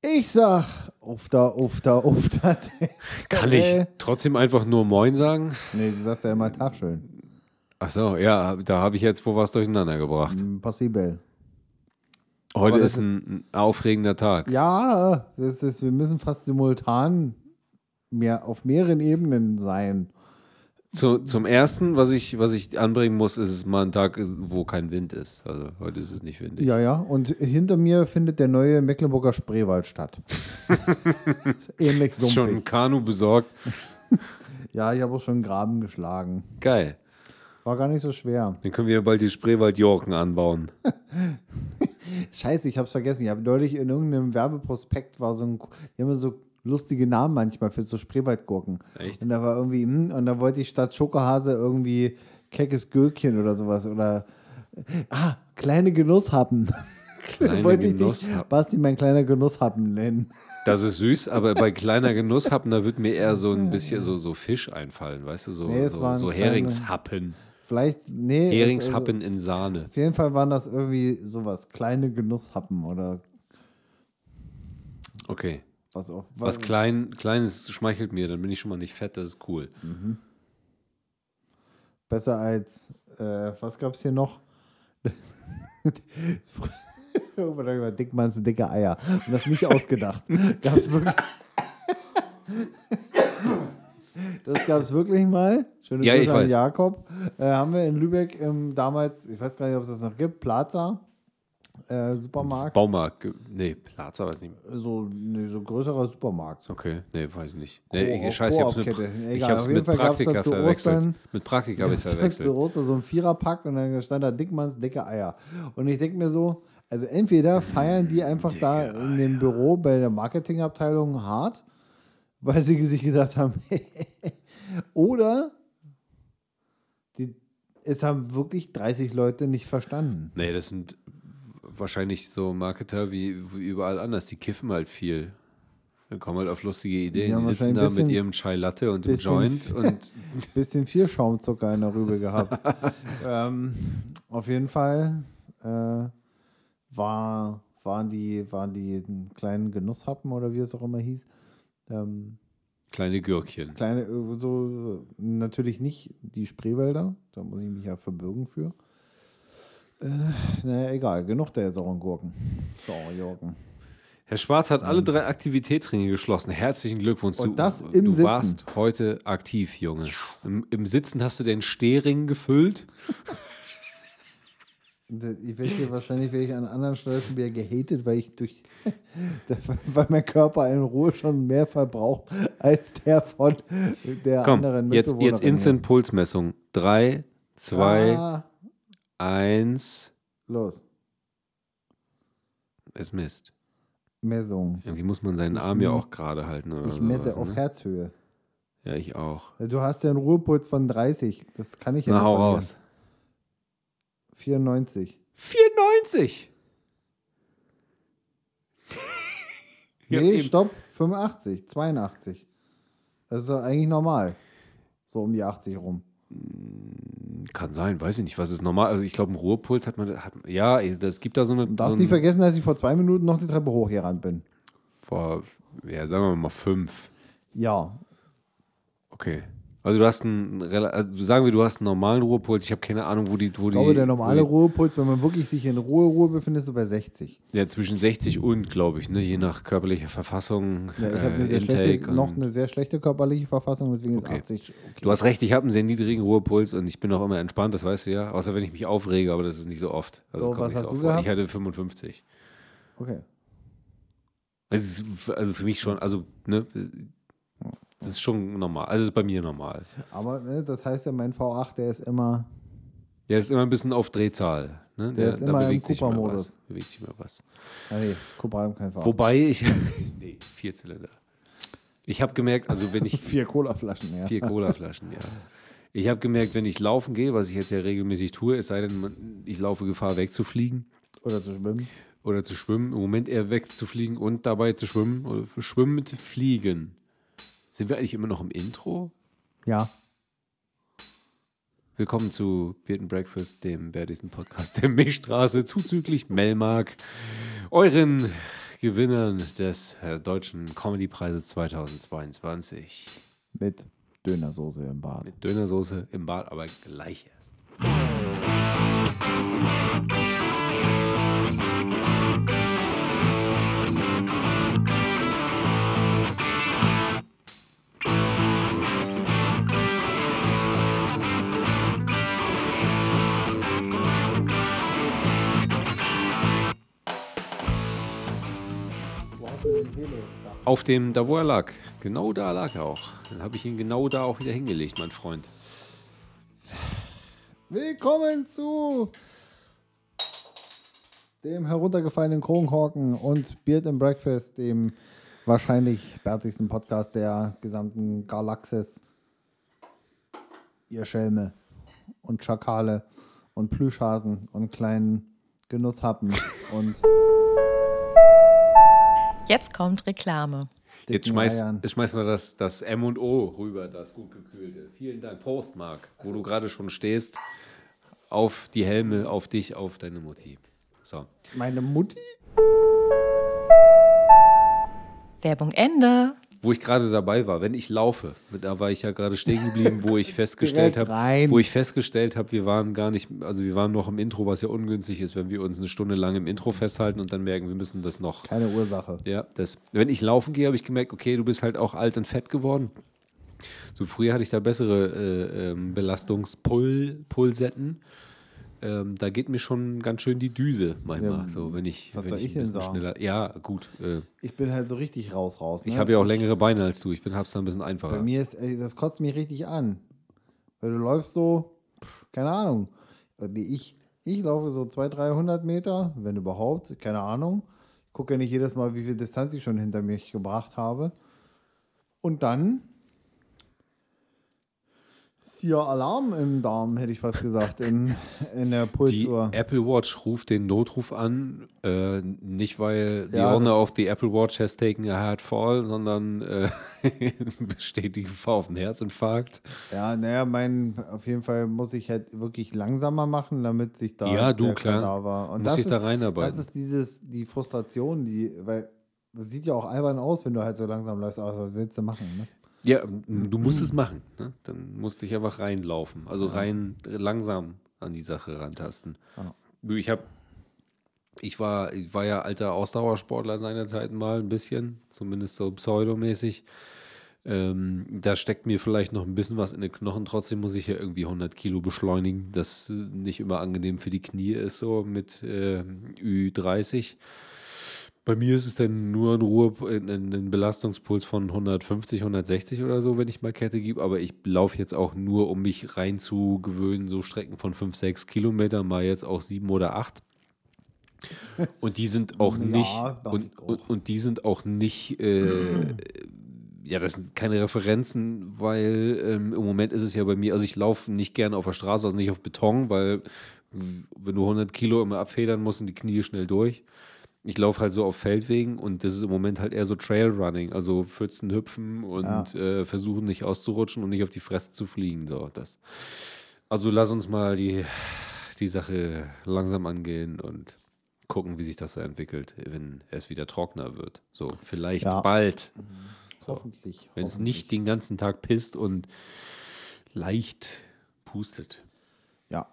Ich sag, da, auf da. Kann ich trotzdem einfach nur Moin sagen? Nee, du sagst ja immer Tag schön. Ach so, ja, da habe ich jetzt wohl was durcheinander gebracht. Mm, Possible. Heute Aber ist ein ein aufregender Tag. Ja, das ist, wir müssen fast simultan mehr, auf mehreren Ebenen sein. Zu, zum ersten, was ich, was ich anbringen muss, ist es mal ein Tag, wo kein Wind ist. Also heute ist es nicht windig. Ja, ja. Und hinter mir findet der neue Mecklenburger Spreewald statt. Ist Ähnlich Ist schon ein sumpfig. Kanu besorgt. Ja, ich habe auch schon einen Graben geschlagen. Geil. War gar nicht so schwer. Dann können wir bald die Spreewald-Jorken anbauen. Scheiße, ich hab's vergessen. Ich habe neulich in irgendeinem Werbeprospekt war so ein, die haben so lustige Namen manchmal für so Spreewaldgurken. Echt? Und da war irgendwie, hm, und da wollte ich statt Schokohase irgendwie keckes Gürkchen oder sowas oder ah, kleine Genusshappen. Kleine wollte ich dich, Basti, mein kleiner Genusshappen nennen. Das ist süß, aber bei kleiner Genusshappen, da wird mir eher so ein bisschen so, so Fisch einfallen, weißt du? So, Nee, so, so Heringshappen. Vielleicht, nee. Heringshappen in Sahne. Also, auf jeden Fall waren das irgendwie sowas, kleine Genusshappen oder Okay. Was auch. Was klein, Kleines schmeichelt mir, dann bin ich schon mal nicht fett, das ist cool. Besser als, äh, was gab's hier noch? Irgendwann hab ich mal Dickmanns dicke Eier. Und das nicht ausgedacht. Gab's wirklich. Das gab es wirklich mal. Schöne Ja, Grüße an. Jakob. Äh, haben wir in Lübeck ähm, damals, ich weiß gar nicht, ob es das noch gibt, Plaza, äh, Supermarkt. Baumarkt. Nee, Plaza weiß nicht. So, nee, so größerer Supermarkt. Okay, nee, weiß nicht. Co- Nee, ich, scheiße, ich hab's mit, ich hab's mit Praktika verwechselt. Ostern- Mit Praktika habe ich verwechselt. So ein Viererpack und dann stand da Dickmanns dicke Eier. Und ich denke mir so, also entweder feiern die einfach da in dem Büro bei der Marketingabteilung hart, weil sie sich gedacht haben, oder die, es haben wirklich 30 Leute nicht verstanden. Nee, das sind wahrscheinlich so Marketer wie, wie überall anders. Die kiffen halt viel. Dann kommen halt auf lustige Ideen. haben Die sitzen da ein mit bisschen- ihrem Chai Latte und dem bisschen- Joint und Bisschen viel Schaumzucker in der Rübe gehabt. ähm, auf jeden Fall äh, war, waren, die, waren die kleinen Genusshappen oder wie es auch immer hieß. Ähm, kleine Gürkchen. kleine, äh, so natürlich nicht die Spreewälder, da muss ich mich ja verbürgen für. Äh, naja, egal, genug der sauren Gurken. Sauerjurken. Herr Schwarz hat alle drei Aktivitätsringe geschlossen. Herzlichen Glückwunsch. Und du, das im du Sitzen. warst heute aktiv, Junge. Im, Im Sitzen hast du den Stehring gefüllt. Ich werde hier wahrscheinlich werde ich an anderen Stellen schon wieder gehatet, weil ich durch weil mein Körper in Ruhe schon mehr verbraucht als der von der Komm, anderen jetzt, jetzt Mitbewohnerin Instant Pulsmessung. Drei, zwei, Ah, eins. los, Es misst. Messung. Irgendwie muss man seinen Ich Arm ja auch gerade halten. Oder Ich messe sowas, auf ne? Herzhöhe. Ja, ich auch. Du hast ja einen Ruhepuls von 30. Das kann ich ja Na, nicht hau verlieren. raus. 94. 94! Ja, Nee, stopp. 85, 82. Das ist eigentlich normal. So um die 80 rum. Kann sein, weiß ich nicht, was ist normal. Also ich glaube, ein Ruhepuls hat man, hat, ja, es gibt da so eine. Du darfst so nicht vergessen, dass ich vor zwei Minuten noch die Treppe hochgerannt bin. vor, ja, sagen wir mal fünf. Ja, Okay. Also du hast einen, also sagen wir, du hast einen normalen Ruhepuls. Ich habe keine Ahnung, wo die, wo Ich glaube, die, der normale Ruhepuls, wenn man wirklich sich in Ruhe, Ruhe befindet, ist so bei 60. ja, zwischen 60 und, glaube ich, ne, je nach körperlicher Verfassung, Ja, ich habe äh, eine sehr Intake. schlechte, noch eine sehr schlechte körperliche Verfassung, deswegen Okay. ist 80 okay. Du hast recht, ich habe einen sehr niedrigen Ruhepuls und ich bin auch immer entspannt, das weißt du ja. Außer wenn ich mich aufrege, aber das ist nicht so oft. Also So, was nicht hast so du gehabt? Ich hatte 55. Okay. Es ist f- also für mich schon, also, ne, das ist schon normal. Also ist bei mir normal. Aber ne, das heißt ja, mein V8, der ist immer. Ja, ist immer ein bisschen auf Drehzahl. Ne? Der ist immer im Cooper-Modus. Bewegt sich mal was. Ah, nee, Cupra haben kein V8. Wobei ich. nee, Vierzylinder. Ich habe gemerkt, also wenn ich. Vier Colaflaschen, ja. Vier Colaflaschen, ja. Ich habe gemerkt, wenn ich laufen gehe, was ich jetzt ja regelmäßig tue, es sei denn, ich laufe Gefahr wegzufliegen Oder zu schwimmen. oder zu schwimmen, im Moment eher wegzufliegen und dabei zu schwimmen oder schwimmen mit fliegen. Sind wir eigentlich immer noch im Intro? Ja. Willkommen zu Beard and Breakfast, dem bärtigsten Podcast der Milchstraße, zuzüglich Melmark, euren Gewinnern des äh, Deutschen Comedypreises 2022. Mit Dönersoße im Bad. Mit Dönersoße im Bad, aber gleich erst. Auf dem, da wo er lag. Genau da lag er auch. Dann habe ich ihn genau da auch wieder hingelegt, mein Freund. Willkommen zu dem heruntergefallenen Kronkorken und Beard and Breakfast, dem wahrscheinlich bärtigsten Podcast der gesamten Galaxis. Ihr Schelme und Schakale und Plüschhasen und kleinen Genusshappen und Jetzt kommt Reklame. Jetzt dicken schmeiß, Eiern. jetzt schmeiß mal das, das M und O rüber, das gut gekühlte. Vielen Dank. Prost, Marc, wo du gerade schon stehst. Auf die Helme, auf dich, auf deine Mutti. So. Meine Mutti? Werbung Ende. Wo ich gerade dabei war, wenn ich laufe, da war ich ja gerade stehen geblieben, wo ich festgestellt habe, wo ich festgestellt habe, wir waren gar nicht, also wir waren noch im Intro, was ja ungünstig ist, wenn wir uns eine Stunde lang im Intro festhalten und dann merken, wir müssen das noch Keine Ursache. Ja, das, wenn ich laufen gehe, habe ich gemerkt, okay, du bist halt auch alt und fett geworden. So früher hatte ich da bessere äh, ähm, Belastungspulsetten. Ähm, da geht mir schon ganz schön die Düse manchmal. Ja, so, wenn ich, was wenn soll ich ich denn sagen? schneller. Ja, gut. Äh, Ich bin halt so richtig raus, raus. Ne? ich habe ja auch längere Beine als du. Ich bin hab's da ein bisschen einfacher. Bei mir ist, ey, das kotzt mich richtig an. Weil du läufst so, keine Ahnung. Ich, ich laufe so 200, 300 Meter, wenn überhaupt, keine Ahnung. Ich gucke ja nicht jedes Mal, wie viel Distanz ich schon hinter mich gebracht habe. Und dann ist hier Alarm im Darm, hätte ich fast gesagt, in, in der die Pulsuhr. Apple Watch ruft den Notruf an, äh, nicht weil Ja, owner of the Apple Watch has taken a hard fall, sondern äh, besteht die Gefahr auf einen Herzinfarkt. Ja, naja, mein, auf jeden Fall muss ich halt wirklich langsamer machen, damit sich da Ja, du, der klar. Kadaver. Und Muss das ist, da reinarbeiten. Das ist dieses, die Frustration, die, weil das sieht ja auch albern aus, wenn du halt so langsam läufst, aber was willst du machen, ne? Ja, du musst es machen. Ne? Dann musst du dich einfach reinlaufen. Also rein langsam an die Sache rantasten. Ich habe, ich war, ich war ja alter Ausdauersportler seinerzeit mal ein bisschen, zumindest so pseudomäßig. Ähm, da steckt mir vielleicht noch ein bisschen was in den Knochen. Trotzdem muss ich ja irgendwie 100 Kilo beschleunigen, das nicht immer angenehm für die Knie ist, so mit äh, Ü30. Bei mir ist es dann nur ein Ruhe, ein, Belastungspuls von 150, 160 oder so, wenn ich mal Kette gebe. Aber ich laufe jetzt auch nur, um mich reinzugewöhnen, so Strecken von 5, 6 Kilometern, mal jetzt auch 7 oder 8. Und die sind auch Ja, nicht, mach und, und, und die sind auch nicht, äh, ja, das sind keine Referenzen, weil ähm, im Moment ist es ja bei mir, also ich laufe nicht gerne auf der Straße, also nicht auf Beton, weil wenn du 100 Kilo immer abfedern musst, sind die Knie schnell durch. Ich laufe halt so auf Feldwegen und das ist im Moment halt eher so Trailrunning, also Pfützen hüpfen und äh, versuchen nicht auszurutschen und nicht auf die Fresse zu fliegen. So, das. Also lass uns mal die, die Sache langsam angehen und gucken, wie sich das so entwickelt, wenn es wieder trockener wird. So, vielleicht Ja. bald. Hoffentlich. Wenn es nicht den ganzen Tag pisst und leicht pustet. Ja.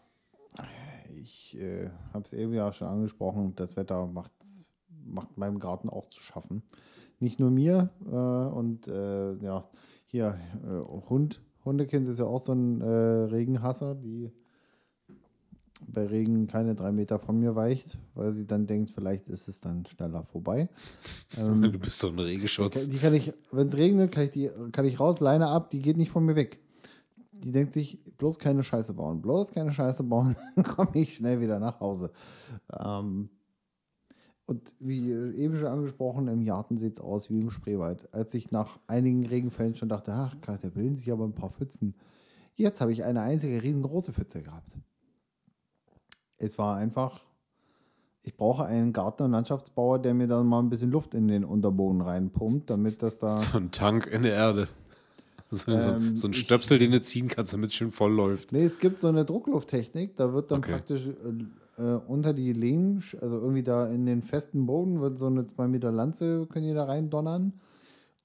Ich äh, habe es eben ja schon angesprochen, das Wetter macht's, macht meinem Garten auch zu schaffen. Nicht nur mir äh, und äh, ja, hier äh, Hund. Hundekind ist ja auch so ein Regenhasser, die bei Regen keine drei Meter von mir weicht, weil sie dann denkt, vielleicht ist es dann schneller vorbei. Ähm, Du bist so ein Regenschutz. die kann ich, wenn es regnet, kann ich die kann ich raus, Leine ab, die geht nicht von mir weg. Die denkt sich, bloß keine Scheiße bauen, bloß keine Scheiße bauen, dann komme ich schnell wieder nach Hause. Ähm, und wie eben schon angesprochen, im Garten sieht es aus wie im Spreewald. Als ich nach einigen Regenfällen schon dachte, ach, Gott, da bilden sich aber ein paar Pfützen. Jetzt habe ich eine einzige riesengroße Pfütze gehabt. Es war einfach, ich brauche einen Garten- und Landschaftsbauer, der mir da mal ein bisschen Luft in den Unterboden reinpumpt, damit das da. So ein Tank in der Erde. So, Ähm, so, ein ich- Stöpsel, den du ziehen kannst, damit es schön voll läuft. Nee, es gibt so eine Drucklufttechnik, da wird dann Okay. praktisch äh, unter die sch- also irgendwie da in den festen Boden wird so eine 2 Meter Lanze, können die da rein donnern.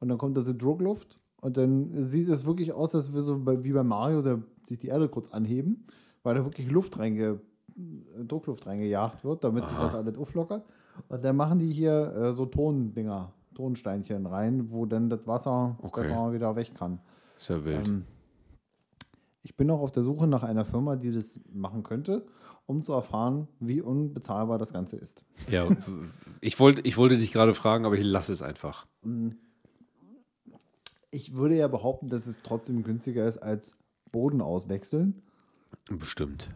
Und dann kommt da so Druckluft. Und dann sieht es wirklich aus, als würde so bei, wie bei Mario da sich die Erde kurz anheben, weil da wirklich Luft reinge, äh, Druckluft reingejagt wird, damit sich das alles auflockert. Und dann machen die hier äh, so Tondinger, Tonsteinchen rein, wo dann das Wasser Okay. besser wieder weg kann. Ist ja wild. Ähm, ich bin auch auf der Suche nach einer Firma, die das machen könnte, um zu erfahren, wie unbezahlbar das Ganze ist. ja, ich wollte, ich wollte dich gerade fragen, aber ich lasse es einfach. Ich würde ja behaupten, dass es trotzdem günstiger ist als Boden auswechseln. Bestimmt.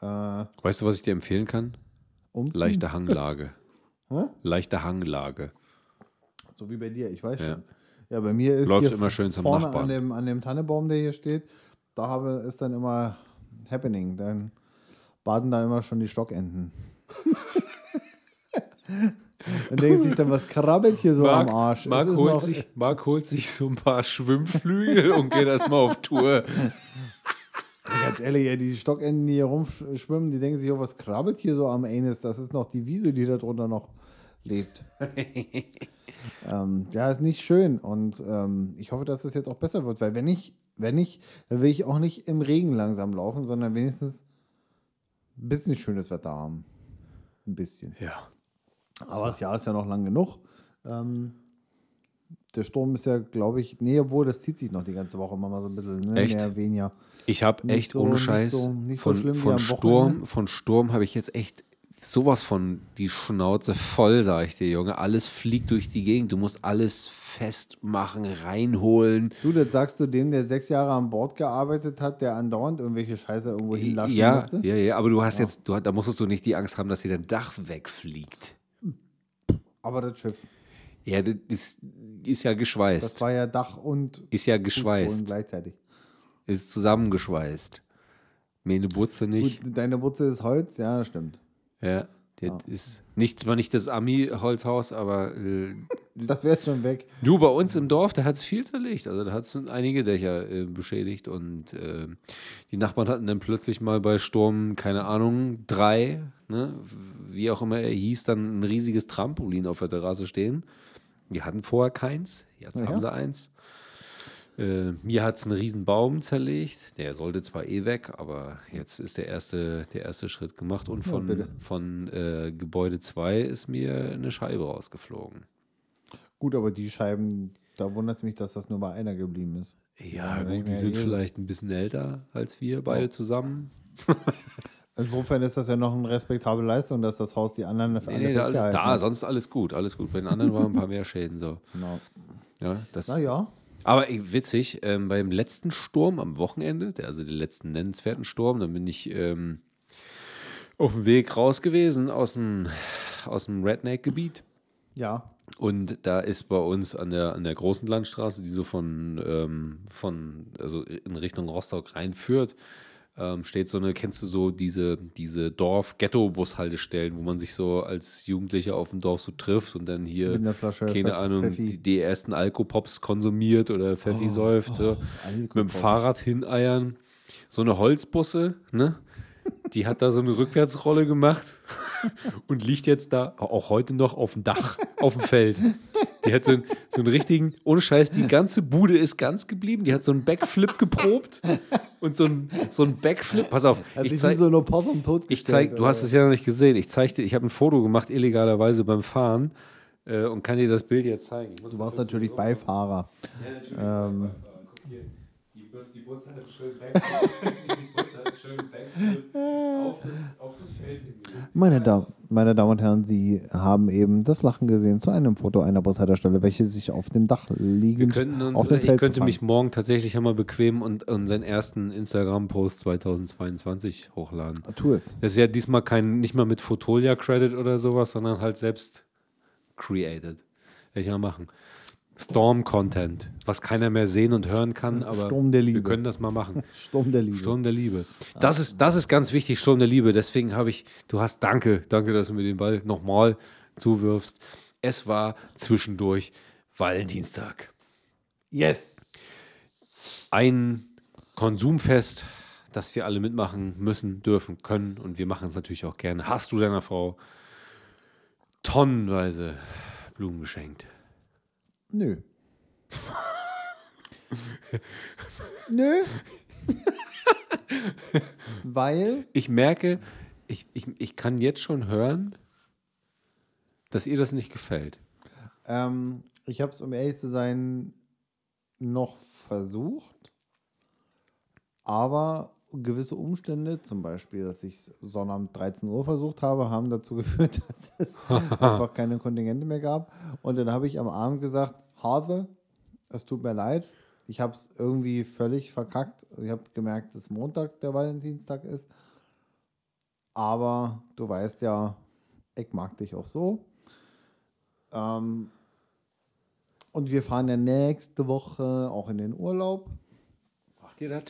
Äh, Weißt du, was ich dir empfehlen kann? umziehen. Leichte Hanglage. Leichte Hanglage. So wie bei dir, ich weiß Ja. schon. Ja, bei mir ist hier immer schön zum vorne Nachbarn. an dem, an dem Tannebaum, der hier steht, da habe, ist dann immer Happening. Dann baden da immer schon die Stockenten. Und denkt sich dann, was krabbelt hier so am Arsch? Marc, holt noch- sich, Marc holt sich so ein paar Schwimmflügel und geht erstmal auf Tour. Ganz ehrlich, die Stockenten, die hier rumschwimmen, die denken sich, oh, was krabbelt hier so am Anus? Das ist noch die Wiese, die da drunter noch lebt. ähm, ja, ist nicht schön. Und ähm, ich hoffe, dass es jetzt auch besser wird, weil wenn ich, wenn ich, dann will ich auch nicht im Regen langsam laufen, sondern wenigstens ein bisschen schönes Wetter haben. Ein bisschen. Ja. Aber das Jahr ist ja noch lang genug. Ähm, der Sturm ist ja, glaube ich, nee, obwohl das zieht sich noch die ganze Woche immer mal so ein bisschen, ne? Echt? mehr, weniger. Ich habe Nicht echt so- ohne nicht Scheiß so- nicht so von, schlimm wie von Sturm, Wochenende. von Sturm habe ich jetzt echt sowas von die Schnauze voll, sage ich dir, Junge. Alles fliegt durch die Gegend. Du musst alles festmachen, reinholen. Du, das sagst du dem, der sechs Jahre an Bord gearbeitet hat, der andauernd irgendwelche Scheiße irgendwo hinlaschen Ja, musste? ja, ja, aber du hast jetzt, du, da musstest du nicht die Angst haben, dass dir dein Dach wegfliegt. Aber das Schiff, Ja, das ist, ist ja das geschweißt. war ja Dach und Ist ja Fußboden geschweißt. gleichzeitig. Ist zusammengeschweißt. Meine Butze nicht. Gut, deine Butze ist Holz, ja, das stimmt. Ja, das ist nicht, zwar nicht das Ami-Holzhaus, aber äh, Das wäre schon weg. Du, bei uns im Dorf, da hat es viel zerlegt. Also da hat es einige Dächer äh, beschädigt und äh, die Nachbarn hatten dann plötzlich mal bei Sturm, keine Ahnung, drei, ne, wie auch immer er hieß, dann ein riesiges Trampolin auf der Terrasse stehen. Die hatten vorher keins, jetzt Ja. haben sie eins. Äh, mir hat es einen riesen Baum zerlegt. Der sollte zwar eh weg, aber jetzt ist der erste, der erste Schritt gemacht. Und Ja, von, bitte. von äh, Gebäude 2 ist mir eine Scheibe rausgeflogen. Gut, aber die Scheiben, da wundert es mich, dass das nur bei einer geblieben ist. Ja, Ja, gut, die sind vielleicht ein bisschen älter als wir beide zusammen. Insofern ist das ja noch eine respektable Leistung, dass das Haus die anderen Nee, nee, alles da, sonst alles gut, alles gut. Bei den anderen waren ein paar mehr Schäden so. Genau. Ja, das, Naja, Aber witzig, ähm, beim letzten Sturm am Wochenende, der, also den letzten nennenswerten Sturm, dann bin ich ähm, auf dem Weg raus gewesen aus dem, aus dem Redneck-Gebiet. ja. Und da ist bei uns an der, an der großen Landstraße, die so von, ähm, von also in Richtung Rostock reinführt, ähm, steht so eine, kennst du so diese, diese Dorf-Ghetto-Bushaltestellen, wo man sich so als Jugendlicher auf dem Dorf so trifft und dann hier, Flasche keine Ahnung, die, die ersten Alkopops konsumiert oder Pfeffi säuft, so, mit dem. Fahrrad hineiern. So eine Holzbusse, ne? Die hat da so eine Rückwärtsrolle gemacht und liegt jetzt da auch heute noch auf dem Dach, auf dem Feld. Die hat so einen, so einen richtigen, ohne Scheiß, die ganze Bude ist ganz geblieben. Die hat so einen Backflip geprobt und so einen, so einen Backflip. Pass auf, Hat ich zeig, so eine Possum tot ich zeig, du hast es ja noch nicht gesehen. Ich zeig dir, ich habe ein Foto gemacht, illegalerweise beim Fahren äh, und kann dir das Bild jetzt zeigen. Du warst natürlich Beifahrer. ja, natürlich. Ähm. Die, Wurzel hat schönen Backflip, Backflip auf das, auf das Feld. Meine, Damen, meine Damen und Herren, Sie haben eben das Lachen gesehen zu einem Foto einer Bushaltestelle, welche sich auf dem Dach Wir liegend könnten uns, auf dem ich Feld könnte befand. mich morgen tatsächlich einmal bequemen und unseren ersten Instagram-Post 2022 hochladen. Tu es. Das ist ja diesmal kein, nicht mal mit Fotolia-Credit oder sowas, sondern halt selbst created. Werde ich mal machen. Storm-Content, was keiner mehr sehen und hören kann, aber wir können das mal machen. Sturm der Liebe. Sturm der Liebe. Das ist, das ist ganz wichtig, Sturm der Liebe. Deswegen habe ich, du hast, danke, danke, dass du mir den Ball nochmal zuwirfst. Es war zwischendurch Valentinstag. Yes. Ein Konsumfest dass wir alle mitmachen müssen, dürfen, können und wir machen es natürlich auch gerne. Hast du deiner Frau tonnenweise Blumen geschenkt? Nö. Nö. Weil, Ich merke, ich, ich, ich kann jetzt schon hören, dass ihr das nicht gefällt. ähm, ich habe es, um ehrlich zu sein, noch versucht. Aber gewisse Umstände, zum Beispiel, dass ich es Sonnabend 13 Uhr versucht habe, haben dazu geführt, dass es einfach keine Kontingente mehr gab. Und dann habe ich am Abend gesagt, Hase, es tut mir leid. Ich habe es irgendwie völlig verkackt. Ich habe gemerkt, dass Montag der Valentinstag ist. Aber du weißt ja, ich mag dich auch so. Ähm, und wir fahren ja nächste Woche auch in den Urlaub. Macht ihr das?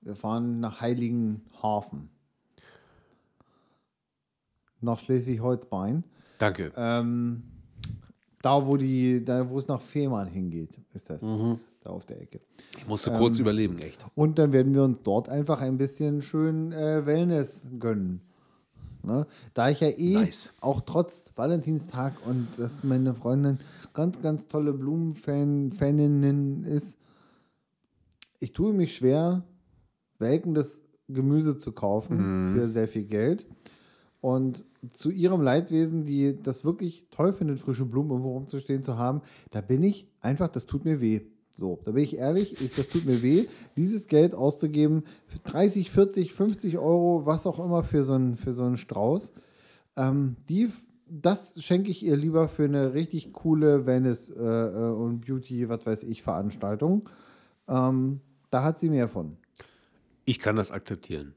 Wir fahren nach Heiligenhafen. Nach Schleswig-Holstein. Danke. Ähm, da, wo die, da, wo es nach Fehmarn hingeht, ist das. Mhm. Da auf der Ecke. Ich musste kurz überleben, echt. Und dann werden wir uns dort einfach ein bisschen schön äh, Wellness gönnen. Ne? Da ich ja eh Nice. auch trotz Valentinstag und dass meine Freundin ganz, ganz tolle Blumenfaninnen ist, ich tue mich schwer, welkendes Gemüse zu kaufen für sehr viel Geld. Und zu ihrem Leidwesen, die das wirklich toll findet, frische Blumen irgendwo rumzustehen zu haben, da bin ich einfach, das tut mir weh. So, da bin ich ehrlich, ich, das tut mir weh, dieses Geld auszugeben, für 30, 40, 50 Euro, was auch immer für so einen, für so einen Strauß. Ähm, die, das schenke ich ihr lieber für eine richtig coole Wellness- äh, äh, und Beauty, was weiß ich, Veranstaltung. Ähm, da hat sie mehr von. Ich kann das akzeptieren.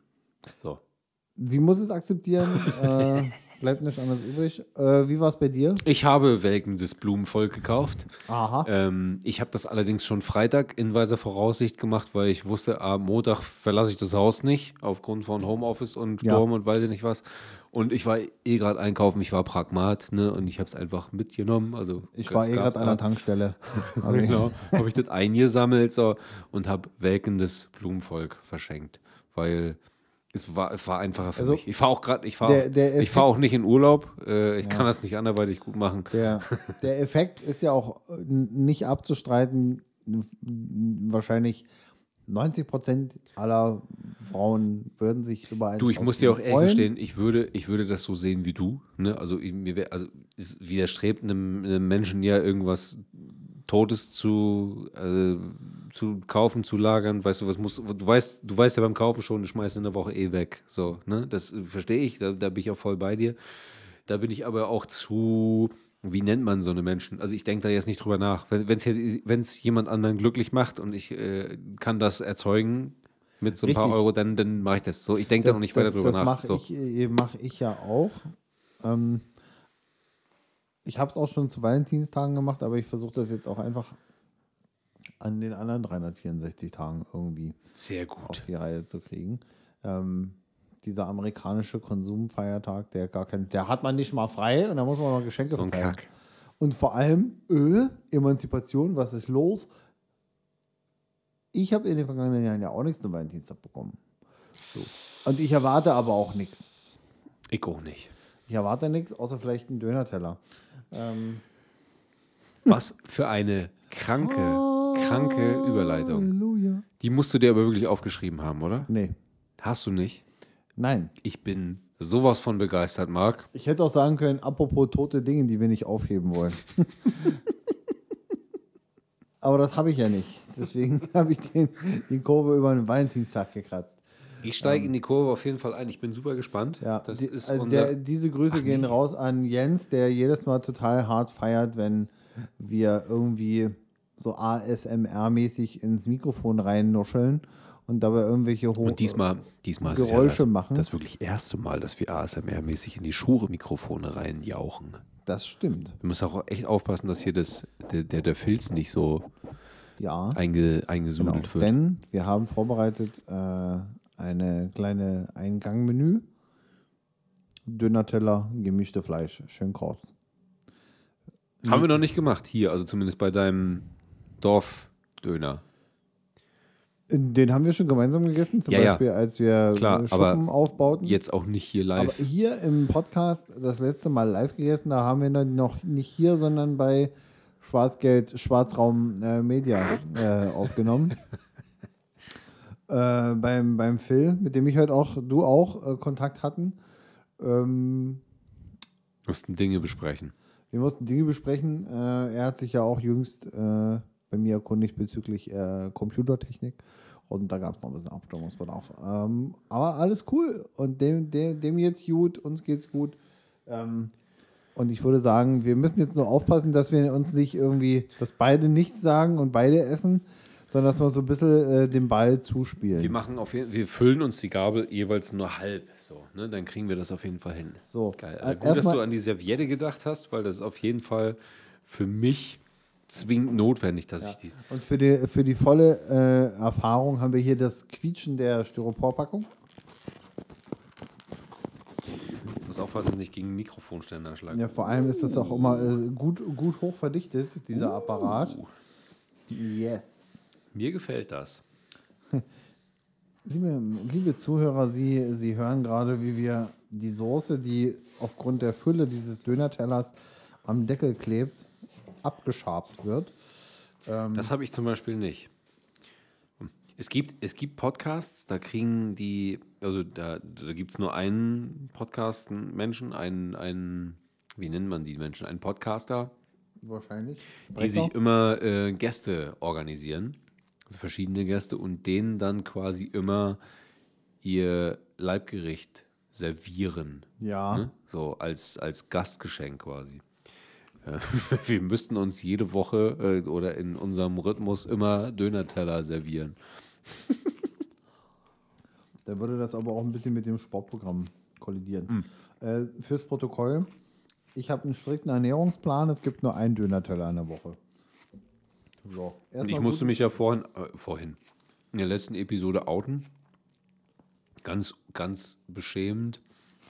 So. Sie muss es akzeptieren, äh, bleibt nichts anderes übrig. Äh, wie war es bei dir? Ich habe welkendes Blumenvolk gekauft. Aha. Ähm, ich habe das allerdings schon Freitag in weiser Voraussicht gemacht, weil ich wusste, am Montag verlasse ich das Haus nicht, aufgrund von Homeoffice und Ja. Sturm und weiß ich nicht was. Und ich war eh gerade einkaufen, ich war Pragmat, ne? Und ich habe es einfach mitgenommen. Also Ich war eh gerade an der Tankstelle. Genau, habe ich das eingesammelt so, und habe welkendes Blumenvolk verschenkt, weil es war, es war einfacher für Also, mich. Ich fahre auch gerade, ich fahre ich fahr auch nicht in Urlaub. Äh, ich kann das nicht anderweitig gut machen. Der, der Effekt ist ja auch äh, nicht abzustreiten. Wahrscheinlich 90 Prozent aller Frauen würden sich über einen Du, ich muss dir auch ehrlich gestehen, ich würde, ich würde das so sehen wie du. Ne? Also, ich, mir wär, also es widerstrebt einem, einem Menschen ja irgendwas Totes zu, äh, zu kaufen, zu lagern. Weißt du, was muss, du weißt, du weißt ja beim Kaufen schon, du schmeißt in der Woche eh weg. So, ne? Das äh, verstehe ich, da, da bin ich auch voll bei dir. Da bin ich aber auch zu, wie nennt man so eine Menschen? Also ich denke da jetzt nicht drüber nach. Wenn es jemand anderen glücklich macht und ich äh, kann das erzeugen mit so ein paar Richtig. Euro, dann, dann mache ich das. So, ich denke da noch nicht weiter drüber das nach. mache So. ich, äh, mach ich ja auch. Ähm, ich habe es auch schon zu Valentinstagen gemacht, aber ich versuche das jetzt auch einfach an den anderen 364 Tagen irgendwie Sehr auf gut. die Reihe zu kriegen. Ähm, dieser amerikanische Konsumfeiertag, der gar kein, der hat man nicht mal frei und da muss man noch Geschenke So verteilen. Kack. Und vor allem, äh, Emanzipation, was ist los? Ich habe in den vergangenen Jahren ja auch nichts zum Valentinstag bekommen. So. Und ich erwarte aber auch nichts. Ich auch nicht. Ich erwarte nichts, außer vielleicht einen Dönerteller. Ähm, Was für eine kranke, kranke Überleitung. Halleluja. Die musst du dir aber wirklich aufgeschrieben haben, oder? Nee, Hast du nicht? nein. Ich bin sowas von begeistert, Marc. Ich hätte auch sagen können, apropos tote Dinge, die wir nicht aufheben wollen. Aber das habe ich ja nicht. Deswegen habe ich den, die Kurve über den Valentinstag gekratzt. Ich steige in die Kurve auf jeden Fall ein. Ich bin super gespannt. Ja, das die, ist äh, der, diese Grüße Ach, gehen nee. raus an Jens, der jedes Mal total hart feiert, wenn wir irgendwie so ASMR-mäßig ins Mikrofon reinnuscheln und dabei irgendwelche hohen und diesmal, diesmal Geräusche ja das, machen. das wirklich erste Mal, dass wir ASMR-mäßig in die Schuhe-Mikrofone reinjauchen. Das stimmt. Wir müssen auch echt aufpassen, dass hier das, der, der, der Filz nicht so Ja. einge, Genau. eingesudelt wird. Denn wir haben vorbereitet äh, eine kleine Eingangmenü. Döner-Teller, gemischte Fleisch, schön kross. Haben wir noch nicht gemacht hier, also zumindest bei deinem Dorfdöner. Den haben wir schon gemeinsam gegessen, zum Ja, ja. Beispiel, als wir Klar, Schuppen aber aufbauten. Jetzt auch nicht hier Aber live. hier im Podcast das letzte Mal live gegessen, da haben wir dann noch nicht hier, sondern bei Schwarzgeld, Schwarzraum äh, Media äh, aufgenommen. Äh, beim, beim Phil, mit dem ich heute auch, du auch äh, Kontakt hatten. Ähm, mussten Dinge besprechen. wir mussten Dinge besprechen. Äh, er hat sich ja auch jüngst äh, bei mir erkundigt bezüglich äh, Computertechnik. Und da gab es noch ein bisschen Abstimmungsbedarf. Ähm, aber alles cool. Und dem, dem, dem geht's gut, uns geht's gut. Ähm, und ich würde sagen, wir müssen jetzt nur aufpassen, dass wir uns nicht irgendwie, dass beide nichts sagen und beide essen, sondern dass wir so ein bisschen äh, den Ball zuspielen. Wir machen auf jeden wir füllen uns die Gabel jeweils nur halb. So, ne? Dann kriegen wir das auf jeden Fall hin. So, Geil. äh, Also gut, dass du an die Serviette gedacht hast, weil das ist auf jeden Fall für mich zwingend notwendig, dass ich die. Und für die, für die volle äh, Erfahrung haben wir hier das Quietschen der Styroporpackung. Ich muss aufpassen, dass ich nicht gegen Mikrofonständer schlage. Ja, vor allem ist das auch immer äh, gut, gut hoch verdichtet, dieser Uh. Apparat. Yes. Mir gefällt das. Liebe, liebe Zuhörer, Sie, Sie hören gerade, wie wir die Soße, die aufgrund der Fülle dieses Dönertellers am Deckel klebt, abgeschabt wird. Das habe ich zum Beispiel nicht. Es gibt, es gibt Podcasts, da kriegen die, also da, da gibt es nur einen Podcast, einen Menschen, einen, wie nennt man die Menschen, einen Podcaster, Wahrscheinlich. die sich immer äh, Gäste organisieren, also verschiedene Gäste, und denen dann quasi immer ihr Leibgericht servieren. ja. Ne? So als, als Gastgeschenk quasi. Äh, Wir müssten uns jede Woche äh, oder in unserem Rhythmus immer Dönerteller servieren. Da würde das aber auch ein bisschen mit dem Sportprogramm kollidieren. Äh, fürs Protokoll, ich habe einen strikten Ernährungsplan, es gibt nur einen Dönerteller in der Woche. So, Und ich musste mich ja vorhin, äh, vorhin, in der letzten Episode outen. Ganz, ganz beschämend,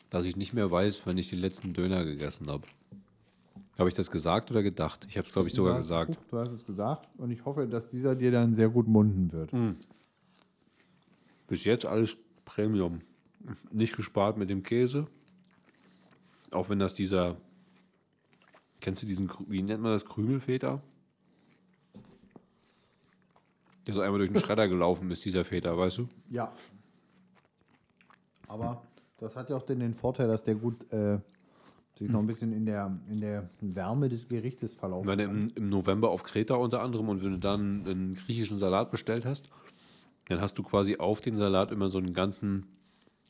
dass ich nicht mehr weiß, wann ich den letzten Döner gegessen habe. Habe ich das gesagt oder gedacht? Ich habe es, glaube ich, sogar du hast, gesagt. Du hast es gesagt und ich hoffe, dass dieser dir dann sehr gut munden wird. Hm. Bis jetzt alles Premium. Nicht gespart mit dem Käse. Auch wenn das dieser. Kennst du diesen, wie nennt man das, Krümelfeta? Der so einmal durch den Schredder gelaufen ist, dieser Feta, weißt du? Ja. Aber das hat ja auch den, den Vorteil, dass der gut äh, sich noch ein bisschen in der, in der Wärme des Gerichtes Ich verlaufen meine, kann. im, im November auf Kreta unter anderem und wenn du dann einen griechischen Salat bestellt hast, dann hast du quasi auf den Salat immer so einen ganzen,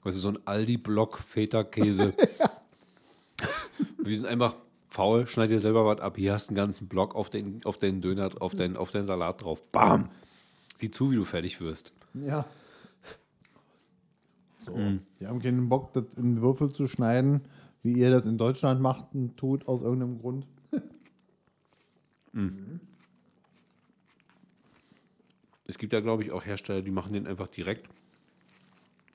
weißt du, so einen Aldi-Block Feta-Käse. Wir sind einfach faul, schneid dir selber was ab. Hier hast du einen ganzen Block auf den, auf den Döner, auf den, auf den Salat drauf. Bam! Sieh zu, wie du fertig wirst. Ja. So. Die haben keinen Bock, das in Würfel zu schneiden, wie ihr das in Deutschland macht und tut, aus irgendeinem Grund. Es gibt ja, glaube ich, auch Hersteller, die machen den einfach direkt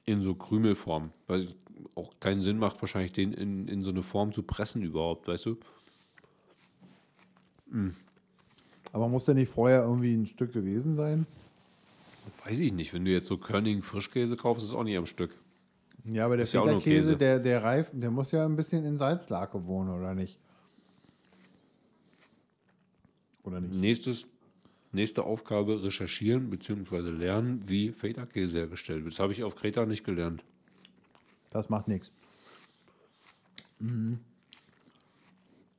in so Krümelform. Weil es auch keinen Sinn macht, wahrscheinlich den in, in so eine Form zu pressen überhaupt, weißt du? Aber muss der nicht vorher irgendwie ein Stück gewesen sein? Weiß ich nicht. Wenn du jetzt so Körning Frischkäse kaufst, ist es auch nicht am Stück. Ja, aber der Ist Feta-Käse, Käse. der, der Reif, der muss ja ein bisschen in Salzlake wohnen, oder nicht? Oder nicht? Nächstes, nächste Aufgabe: recherchieren bzw. lernen, wie Feta-Käse hergestellt wird. Das habe ich auf Kreta nicht gelernt. Das macht nichts.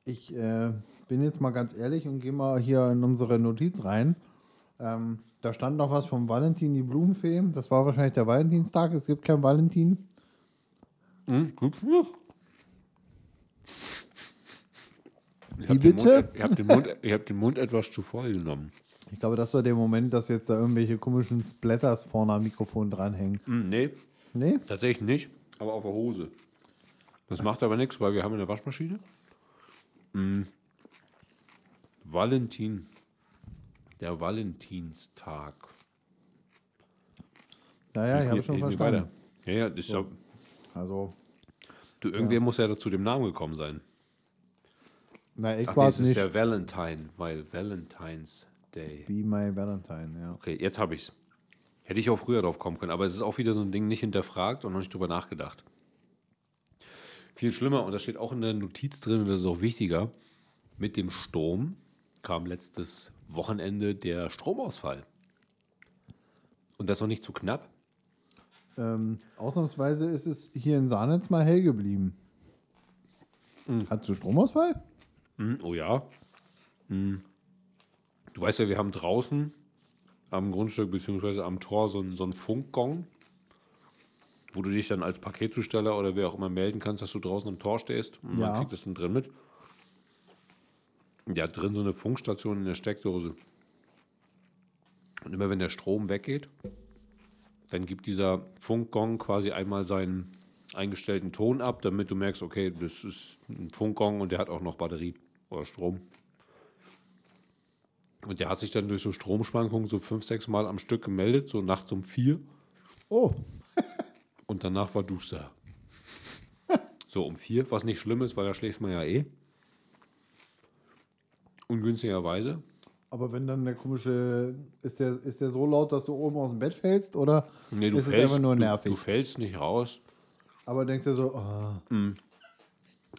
Ich äh, bin jetzt mal ganz ehrlich und gehe mal hier in unsere Notiz rein. Ähm, da stand noch was vom Valentin, die Blumenfee. Das war wahrscheinlich der Valentinstag. Es gibt kein Valentin. Hm, gibt's noch? Ich Wie bitte? Mund, ich habe den, Mund- ich hab den Mund etwas zu voll genommen. Ich glaube, das war der Moment, dass jetzt da irgendwelche komischen Splatters vorne am Mikrofon dranhängen. Hm, nee, Nee? Tatsächlich nicht, aber auf der Hose. Das macht aber nichts, weil wir haben eine Waschmaschine. Mm. Valentin. Der Valentinstag. Naja, ich Hilf habe schon verstanden. weiter. Ja, ja, das ist ja, Also, du, irgendwer muss ja zu dem Namen gekommen sein. na, ich Ach, war nee, es es ist nicht. ja Valentine, weil Valentine's Day. Be my Valentine, ja. Okay, jetzt habe ich's. Hätte ich auch früher drauf kommen können, aber es ist auch wieder so ein Ding nicht hinterfragt und noch nicht drüber nachgedacht. Viel schlimmer, und das steht auch in der Notiz drin, und das ist auch wichtiger, mit dem Sturm kam letztes Wochenende der Stromausfall. Und das noch nicht zu knapp. Ähm, ausnahmsweise ist es hier in Saarnetz mal hell geblieben. Hattest du Stromausfall? Hm, oh ja. Hm. Du weißt ja, wir haben draußen am Grundstück bzw. am Tor so einen, so einen Funkgong, wo du dich dann als Paketzusteller oder wer auch immer melden kannst, dass du draußen am Tor stehst. Und Ja. man kriegt das dann drin mit. Ja, drin so eine Funkstation in der Steckdose. Und immer wenn der Strom weggeht, dann gibt dieser Funkgong quasi einmal seinen eingestellten Ton ab, damit du merkst, okay, das ist ein Funkgong und der hat auch noch Batterie oder Strom. Und der hat sich dann durch so Stromschwankungen so fünf, sechs Mal am Stück gemeldet, so nachts um vier. Oh, Und danach war Duster. so um vier, was nicht schlimm ist, weil da schläft man ja eh. Ungünstigerweise. aber wenn dann der komische, ist der, ist der so laut, dass du oben aus dem Bett fällst? Oder Nee, du ist es fällst, einfach nur du, nervig? du fällst nicht raus. aber denkst dir so, oh,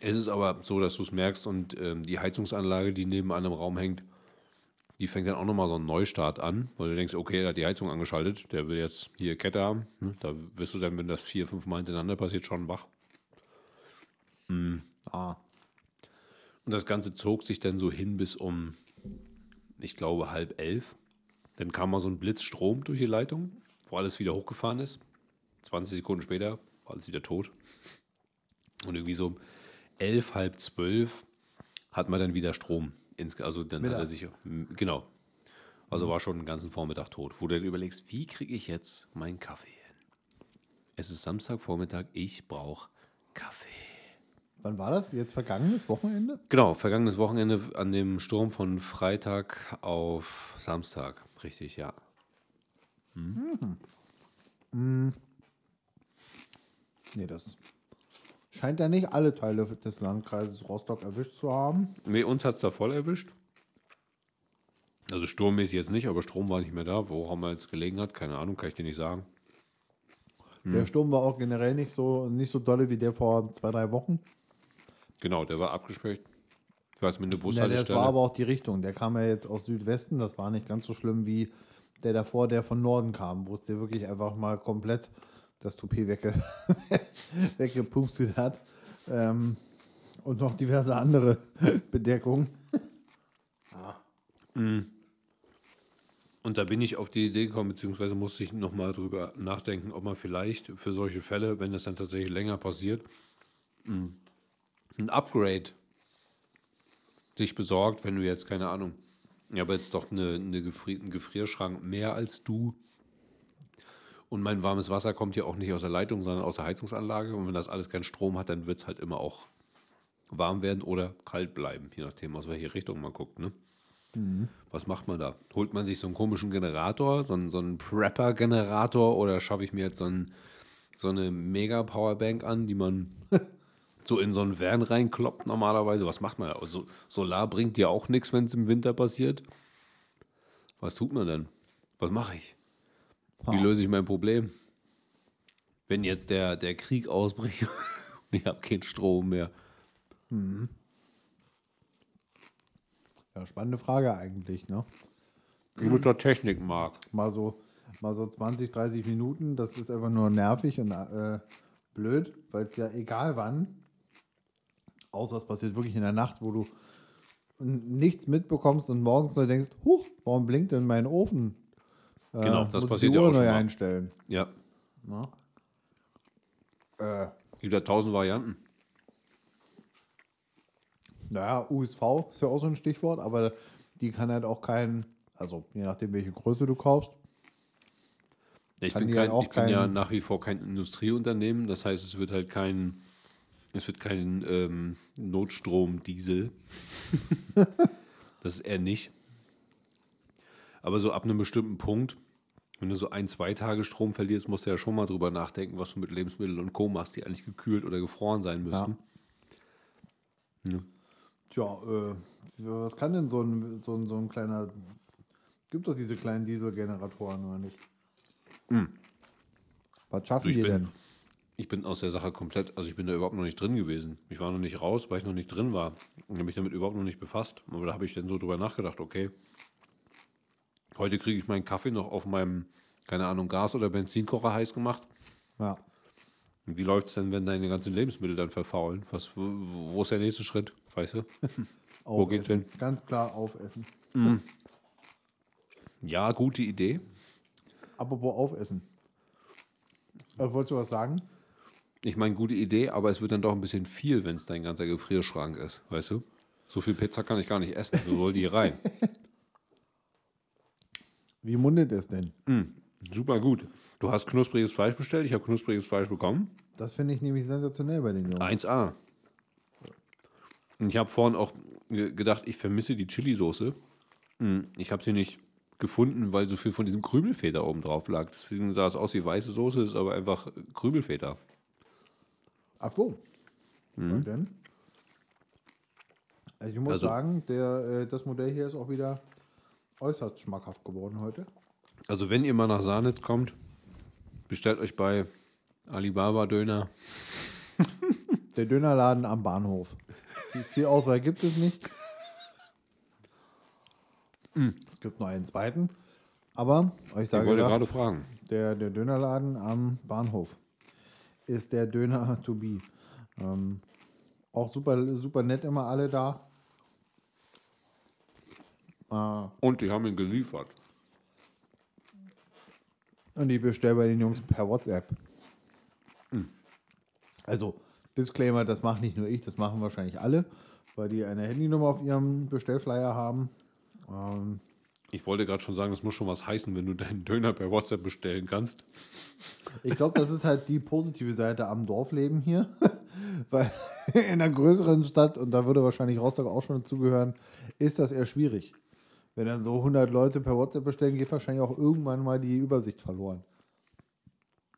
Es ist aber so, dass du es merkst und ähm, die Heizungsanlage, die neben einem Raum hängt, die fängt dann auch nochmal so einen Neustart an, weil du denkst, okay, der hat die Heizung angeschaltet, der will jetzt hier Kette haben. Ne? Da wirst du dann, wenn das vier, fünf Mal hintereinander passiert, schon wach. ah, Und das Ganze zog sich dann so hin bis um, ich glaube, halb elf. Dann kam mal so ein Blitzstrom durch die Leitung, wo alles wieder hochgefahren ist. 20 Sekunden später war alles wieder tot. Und irgendwie so um elf, halb zwölf hat man dann wieder Strom. Ins, also dann hat er Mittag. sich, genau. Also war schon den ganzen Vormittag tot. Wo du dann überlegst, wie kriege ich jetzt meinen Kaffee hin? Es ist Samstagvormittag, ich brauche Kaffee. Wann war das? Jetzt vergangenes Wochenende? Genau, vergangenes Wochenende an dem Sturm von Freitag auf Samstag. Richtig, ja. Nee, das scheint ja nicht alle Teile des Landkreises Rostock erwischt zu haben. Nee, uns hat es da voll erwischt. Also sturmmäßig jetzt nicht, aber Strom war nicht mehr da. Woran er jetzt gelegen hat, keine Ahnung, kann ich dir nicht sagen. Der Sturm war auch generell nicht so, nicht so dolle wie der vor zwei, drei Wochen. Genau, der war abgesperrt. Ich weiß mit einer Ja, das Bushaltestelle. war aber auch die Richtung. Der kam ja jetzt aus Südwesten. Das war nicht ganz so schlimm wie der davor, der von Norden kam, wo es dir wirklich einfach mal komplett das Toupet wegge weggepupstet hat. Ähm, und noch diverse andere Bedeckungen. Und da bin ich auf die Idee gekommen, beziehungsweise musste ich nochmal drüber nachdenken, ob man vielleicht für solche Fälle, wenn das dann tatsächlich länger passiert, mh, ein Upgrade sich besorgt, wenn du jetzt, keine Ahnung, ich habe jetzt doch eine, eine Gefri einen Gefrierschrank mehr als du. Und mein warmes Wasser kommt ja auch nicht aus der Leitung, sondern aus der Heizungsanlage. Und wenn das alles keinen Strom hat, dann wird es halt immer auch warm werden oder kalt bleiben, je nachdem, aus welche Richtung man guckt. Ne? Was macht man da? Holt man sich so einen komischen Generator, so einen, so einen Prepper-Generator oder schaffe ich mir jetzt so, einen, so eine Mega-Powerbank an, die man so in so einen Van reinkloppt normalerweise? Was macht man da? Also, Solar bringt ja auch nichts, wenn es im Winter passiert. Was tut man dann? Was mache ich? Wie löse ich mein Problem? Wenn jetzt der, der Krieg ausbricht und ich habe keinen Strom mehr. Ja, spannende Frage eigentlich, ne? Der Technik mag. Mal so, mal so 20, 30 Minuten, das ist einfach nur nervig und äh, blöd, weil es ja egal wann, außer es passiert wirklich in der Nacht, wo du nichts mitbekommst und morgens nur denkst, huch, warum blinkt denn mein Ofen? Äh, Genau, das passiert ja auch neu mal. einstellen. Ja, Ne? Äh, gibt ja tausend Varianten. naja, USV ist ja auch so ein Stichwort, aber die kann halt auch kein, also je nachdem, welche Größe du kaufst, Ja, ich bin, kein, halt auch ich bin ja kein- nach wie vor kein Industrieunternehmen. Das heißt, es wird halt kein, es wird kein ähm, Notstrom-Diesel. das ist eher nicht. Aber so ab einem bestimmten Punkt, wenn du so ein, zwei Tage Strom verlierst, musst du ja schon mal drüber nachdenken, was du mit Lebensmitteln und Co. machst, die eigentlich gekühlt oder gefroren sein müssten. Tja, äh, was kann denn so ein, so ein, so ein kleiner. Gibt doch diese kleinen Dieselgeneratoren, oder nicht? Was schaffen ich die denn? Ich bin aus der Sache komplett, also ich bin da überhaupt noch nicht drin gewesen. Ich war noch nicht raus, weil ich noch nicht drin war. Und habe mich damit überhaupt noch nicht befasst. Aber da habe ich dann so drüber nachgedacht, okay, heute kriege ich meinen Kaffee noch auf meinem, keine Ahnung, Gas- oder Benzinkocher heiß gemacht. Ja. Und wie läuft es denn, wenn deine ganzen Lebensmittel dann verfaulen? Was, wo, wo ist der nächste Schritt? Weißt du? Wo geht's Aufessen. Ganz klar aufessen. Ja, gute Idee. Apropos aufessen. Äh, wolltest du was sagen? Ich meine, gute Idee, aber es wird dann doch ein bisschen viel, wenn es dein ganzer Gefrierschrank ist, weißt du? So viel Pizza kann ich gar nicht essen. Wo soll die rein? Wie mundet es denn? Super gut. Du hast knuspriges Fleisch bestellt, ich habe knuspriges Fleisch bekommen. Das finde ich nämlich sensationell bei den Jungs. 1A. Und ich habe vorhin auch ge- gedacht, ich vermisse die Chili-Soße. Hm, Ich habe sie nicht gefunden, weil so viel von diesem Krümelfeder oben drauf lag. Deswegen sah es aus wie weiße Soße, ist aber einfach Krümelfeder. Ach so. Und denn? Also Ich muss Also- sagen, der, äh, das Modell hier ist auch wieder äußerst schmackhaft geworden heute. Also wenn ihr mal nach Sahnitz kommt, bestellt euch bei Alibaba Döner. Der Dönerladen am Bahnhof. Viel Auswahl gibt es nicht. Es gibt nur einen zweiten. Aber Ich sage wollte ja, gerade fragen. der, der Dönerladen am Bahnhof ist der Döner to be. Ähm, auch super, super nett immer alle da. Äh, Und die haben ihn geliefert. Und ich bestelle bei den Jungs per WhatsApp. Also, Disclaimer, das macht nicht nur ich, das machen wahrscheinlich alle, weil die eine Handynummer auf ihrem Bestellflyer haben. Ähm, Ich wollte gerade schon sagen, das muss schon was heißen, wenn du deinen Döner per WhatsApp bestellen kannst. ich glaube, das ist halt die positive Seite am Dorfleben hier. weil in einer größeren Stadt, und da würde wahrscheinlich Rostock auch schon dazugehören, ist das eher schwierig. Wenn dann so 100 Leute per WhatsApp bestellen, geht wahrscheinlich auch irgendwann mal die Übersicht verloren.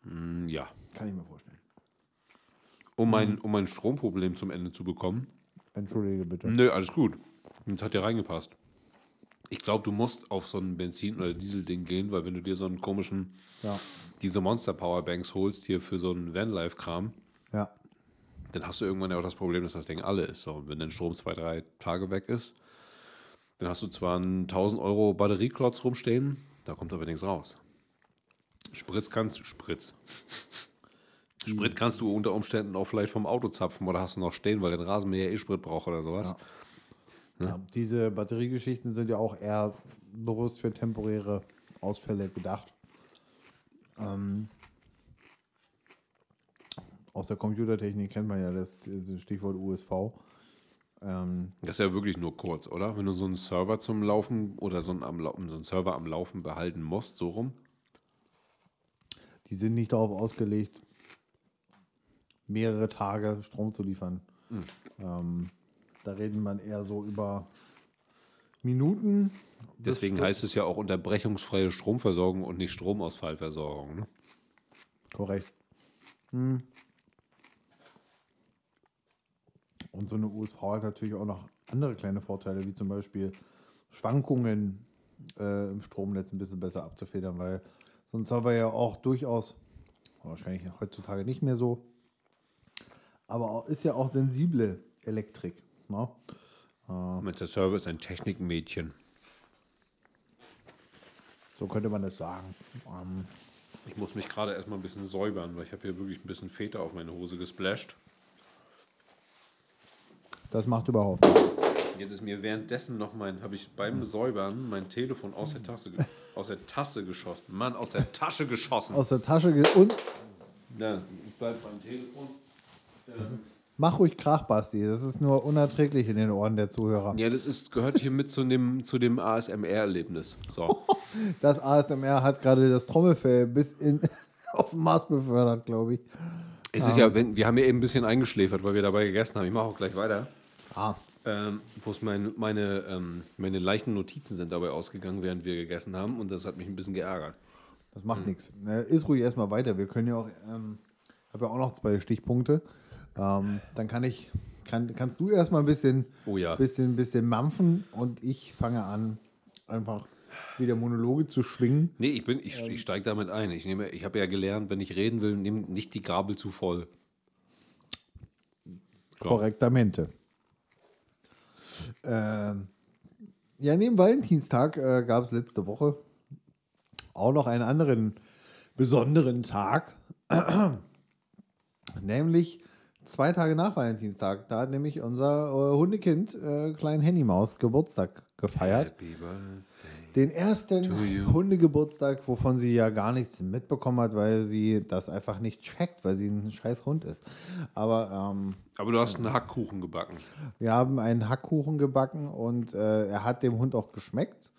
Hm, Ja. Kann ich mir vorstellen. Um mein, um mein Stromproblem zum Ende zu bekommen. Entschuldige bitte. Nö, alles gut. Das hat ja reingepasst. Ich glaube, du musst auf so ein Benzin- oder Dieselding gehen, weil wenn du dir so einen komischen, Ja. diese Monster Powerbanks holst, hier für so einen Vanlife-Kram, Ja. dann hast du irgendwann ja auch das Problem, dass das Ding alle ist. So, und wenn dein Strom zwei, drei Tage weg ist, dann hast du zwar einen 1000 Euro Batterieklotz rumstehen, da kommt aber nichts raus. Spritz kannst du, Spritz. Sprit kannst du unter Umständen auch vielleicht vom Auto zapfen oder hast du noch stehen, weil der Rasenmäher eh Sprit braucht oder sowas. Ja, diese Batteriegeschichten sind ja auch eher bewusst für temporäre Ausfälle gedacht. Ähm, aus der Computertechnik kennt man ja das, das Stichwort USV. Ähm, Das ist ja wirklich nur kurz, oder? Wenn du so einen Server zum Laufen oder so einen, am, so einen Server am Laufen behalten musst, so rum. die sind nicht darauf ausgelegt, mehrere Tage Strom zu liefern. Ähm, da reden man eher so über Minuten. Deswegen heißt es ja auch unterbrechungsfreie Stromversorgung und nicht Stromausfallversorgung. Ne? Korrekt. Hm. Und so eine USV hat natürlich auch noch andere kleine Vorteile, wie zum Beispiel Schwankungen äh, im Stromnetz ein bisschen besser abzufedern, weil so ein Server ja auch durchaus, wahrscheinlich heutzutage nicht mehr so, aber ist ja auch sensible Elektrik. Ne? Mit der Server ist ein Technikmädchen. So könnte man das sagen. Ähm, Ich muss mich gerade erstmal ein bisschen säubern, weil ich habe hier wirklich ein bisschen Feta auf meine Hose gesplasht. das macht überhaupt nichts. Jetzt ist mir währenddessen noch mein, habe ich beim Säubern mein Telefon aus der Tasse, aus der Tasse geschossen. Mann, aus der Tasche geschossen. Aus der Tasche ge und Ja, ich bleib beim Telefon. Mach ruhig Krach, Basti. Das ist nur unerträglich in den Ohren der Zuhörer. Ja, das ist, gehört hier mit zu dem, zu dem ASMR-Erlebnis. So. Das ASMR hat gerade das Trommelfell bis in, auf den Mars befördert, glaube ich. Es ist ja, wenn, wir haben ja eben ein bisschen eingeschläfert, weil wir dabei gegessen haben. Ich mache auch gleich weiter. Ah. Ähm, bloß mein, meine, ähm, meine leichten Notizen sind dabei ausgegangen, während wir gegessen haben und das hat mich ein bisschen geärgert. Das macht nichts. Äh, ist ruhig erstmal weiter. Wir können ja auch, ähm, habe ja auch noch zwei Stichpunkte. Ähm, dann kann ich, kann, kannst du erstmal ein bisschen, Oh ja. bisschen, bisschen mampfen und ich fange an, einfach wieder Monologe zu schwingen. Nee, ich, bin, ich, ich steige damit ein. Ich, nehme, ich habe ja gelernt, wenn ich reden will, nehme nicht die Gabel zu voll. So. Korrektamente. Ähm, ja, neben Valentinstag äh, gab es letzte Woche auch noch einen anderen besonderen Tag. nämlich zwei Tage nach Valentinstag. Da hat nämlich unser äh, Hundekind, äh, Klein Henny Maus, Geburtstag gefeiert. Den ersten. Hundegeburtstag, wovon sie ja gar nichts mitbekommen hat, weil sie das einfach nicht checkt, weil sie ein scheiß Hund ist. Aber ähm, Aber du hast einen Hackkuchen gebacken. wir haben einen Hackkuchen gebacken und äh, er hat dem Hund auch geschmeckt.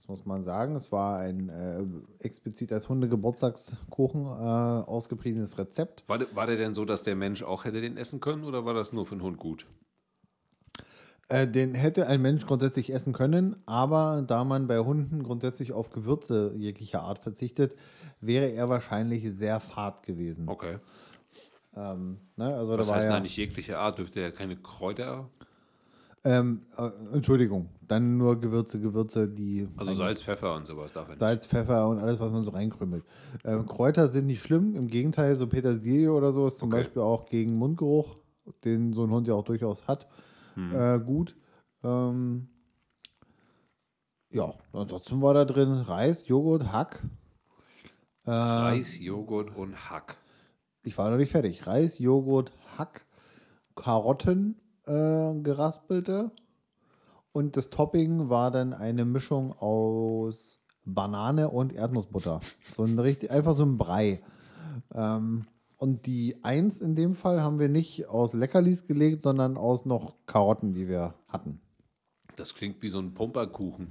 Das muss man sagen. Es war ein äh, explizit als Hundegeburtstagskuchen äh, ausgepriesenes Rezept. War, der- war der denn so, dass der Mensch auch hätte den essen können oder war das nur für den Hund gut? Äh, den hätte ein Mensch grundsätzlich essen können, aber da man bei Hunden grundsätzlich auf Gewürze jeglicher Art verzichtet, wäre er wahrscheinlich sehr fad gewesen. Okay. Ähm, ne? Also Was da war heißt ja, eigentlich jegliche Art? Dürfte er keine Kräuter? Ähm, äh, Entschuldigung, dann nur Gewürze, Gewürze, die Also Salz, Pfeffer und sowas darf er nicht. Salz, Pfeffer und alles, was man so reinkrümelt. Ähm, Kräuter sind nicht schlimm, im Gegenteil, so Petersilie oder so ist zum Okay. Beispiel auch gegen Mundgeruch, den so ein Hund ja auch durchaus hat, Hm. äh, gut. Ähm, ja, ansonsten war da drin Reis, Joghurt, Hack. Äh, Reis, Joghurt und Hack. Ich war noch nicht fertig. Reis, Joghurt, Hack, Karotten, äh, geraspelte. Und das Topping war dann eine Mischung aus Banane und Erdnussbutter. So ein richtig, einfach so ein Brei. Ähm, und die Eins in dem Fall haben wir nicht aus Leckerlis gelegt, sondern aus noch Karotten, die wir hatten. Das klingt wie so ein Pumperkuchen.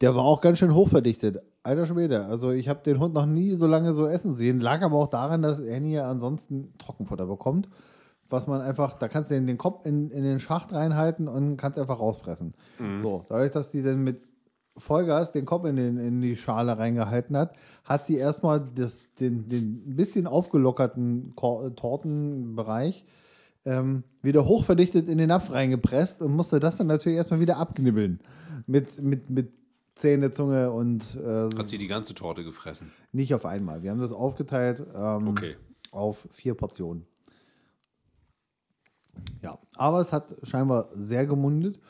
Der war auch ganz schön hochverdichtet. Alter Schwede. Also ich habe den Hund noch nie so lange so essen sehen. Lag aber auch daran, dass Annie ja ansonsten Trockenfutter bekommt. Was man einfach, da kannst du den Kopf in, in den Schacht reinhalten und kannst einfach rausfressen. So, dadurch, dass die dann mit Vollgas den Kopf in, den, in die Schale reingehalten hat, hat sie erstmal das, den, den ein bisschen aufgelockerten Tortenbereich ähm, wieder hochverdichtet in den Napf reingepresst und musste das dann natürlich erstmal wieder abknibbeln. Mit, mit, mit Zähne, Zunge und äh, so Hat sie die ganze Torte gefressen? nicht auf einmal. Wir haben das aufgeteilt ähm, Okay. auf vier Portionen. Ja, aber es hat scheinbar sehr gemundet.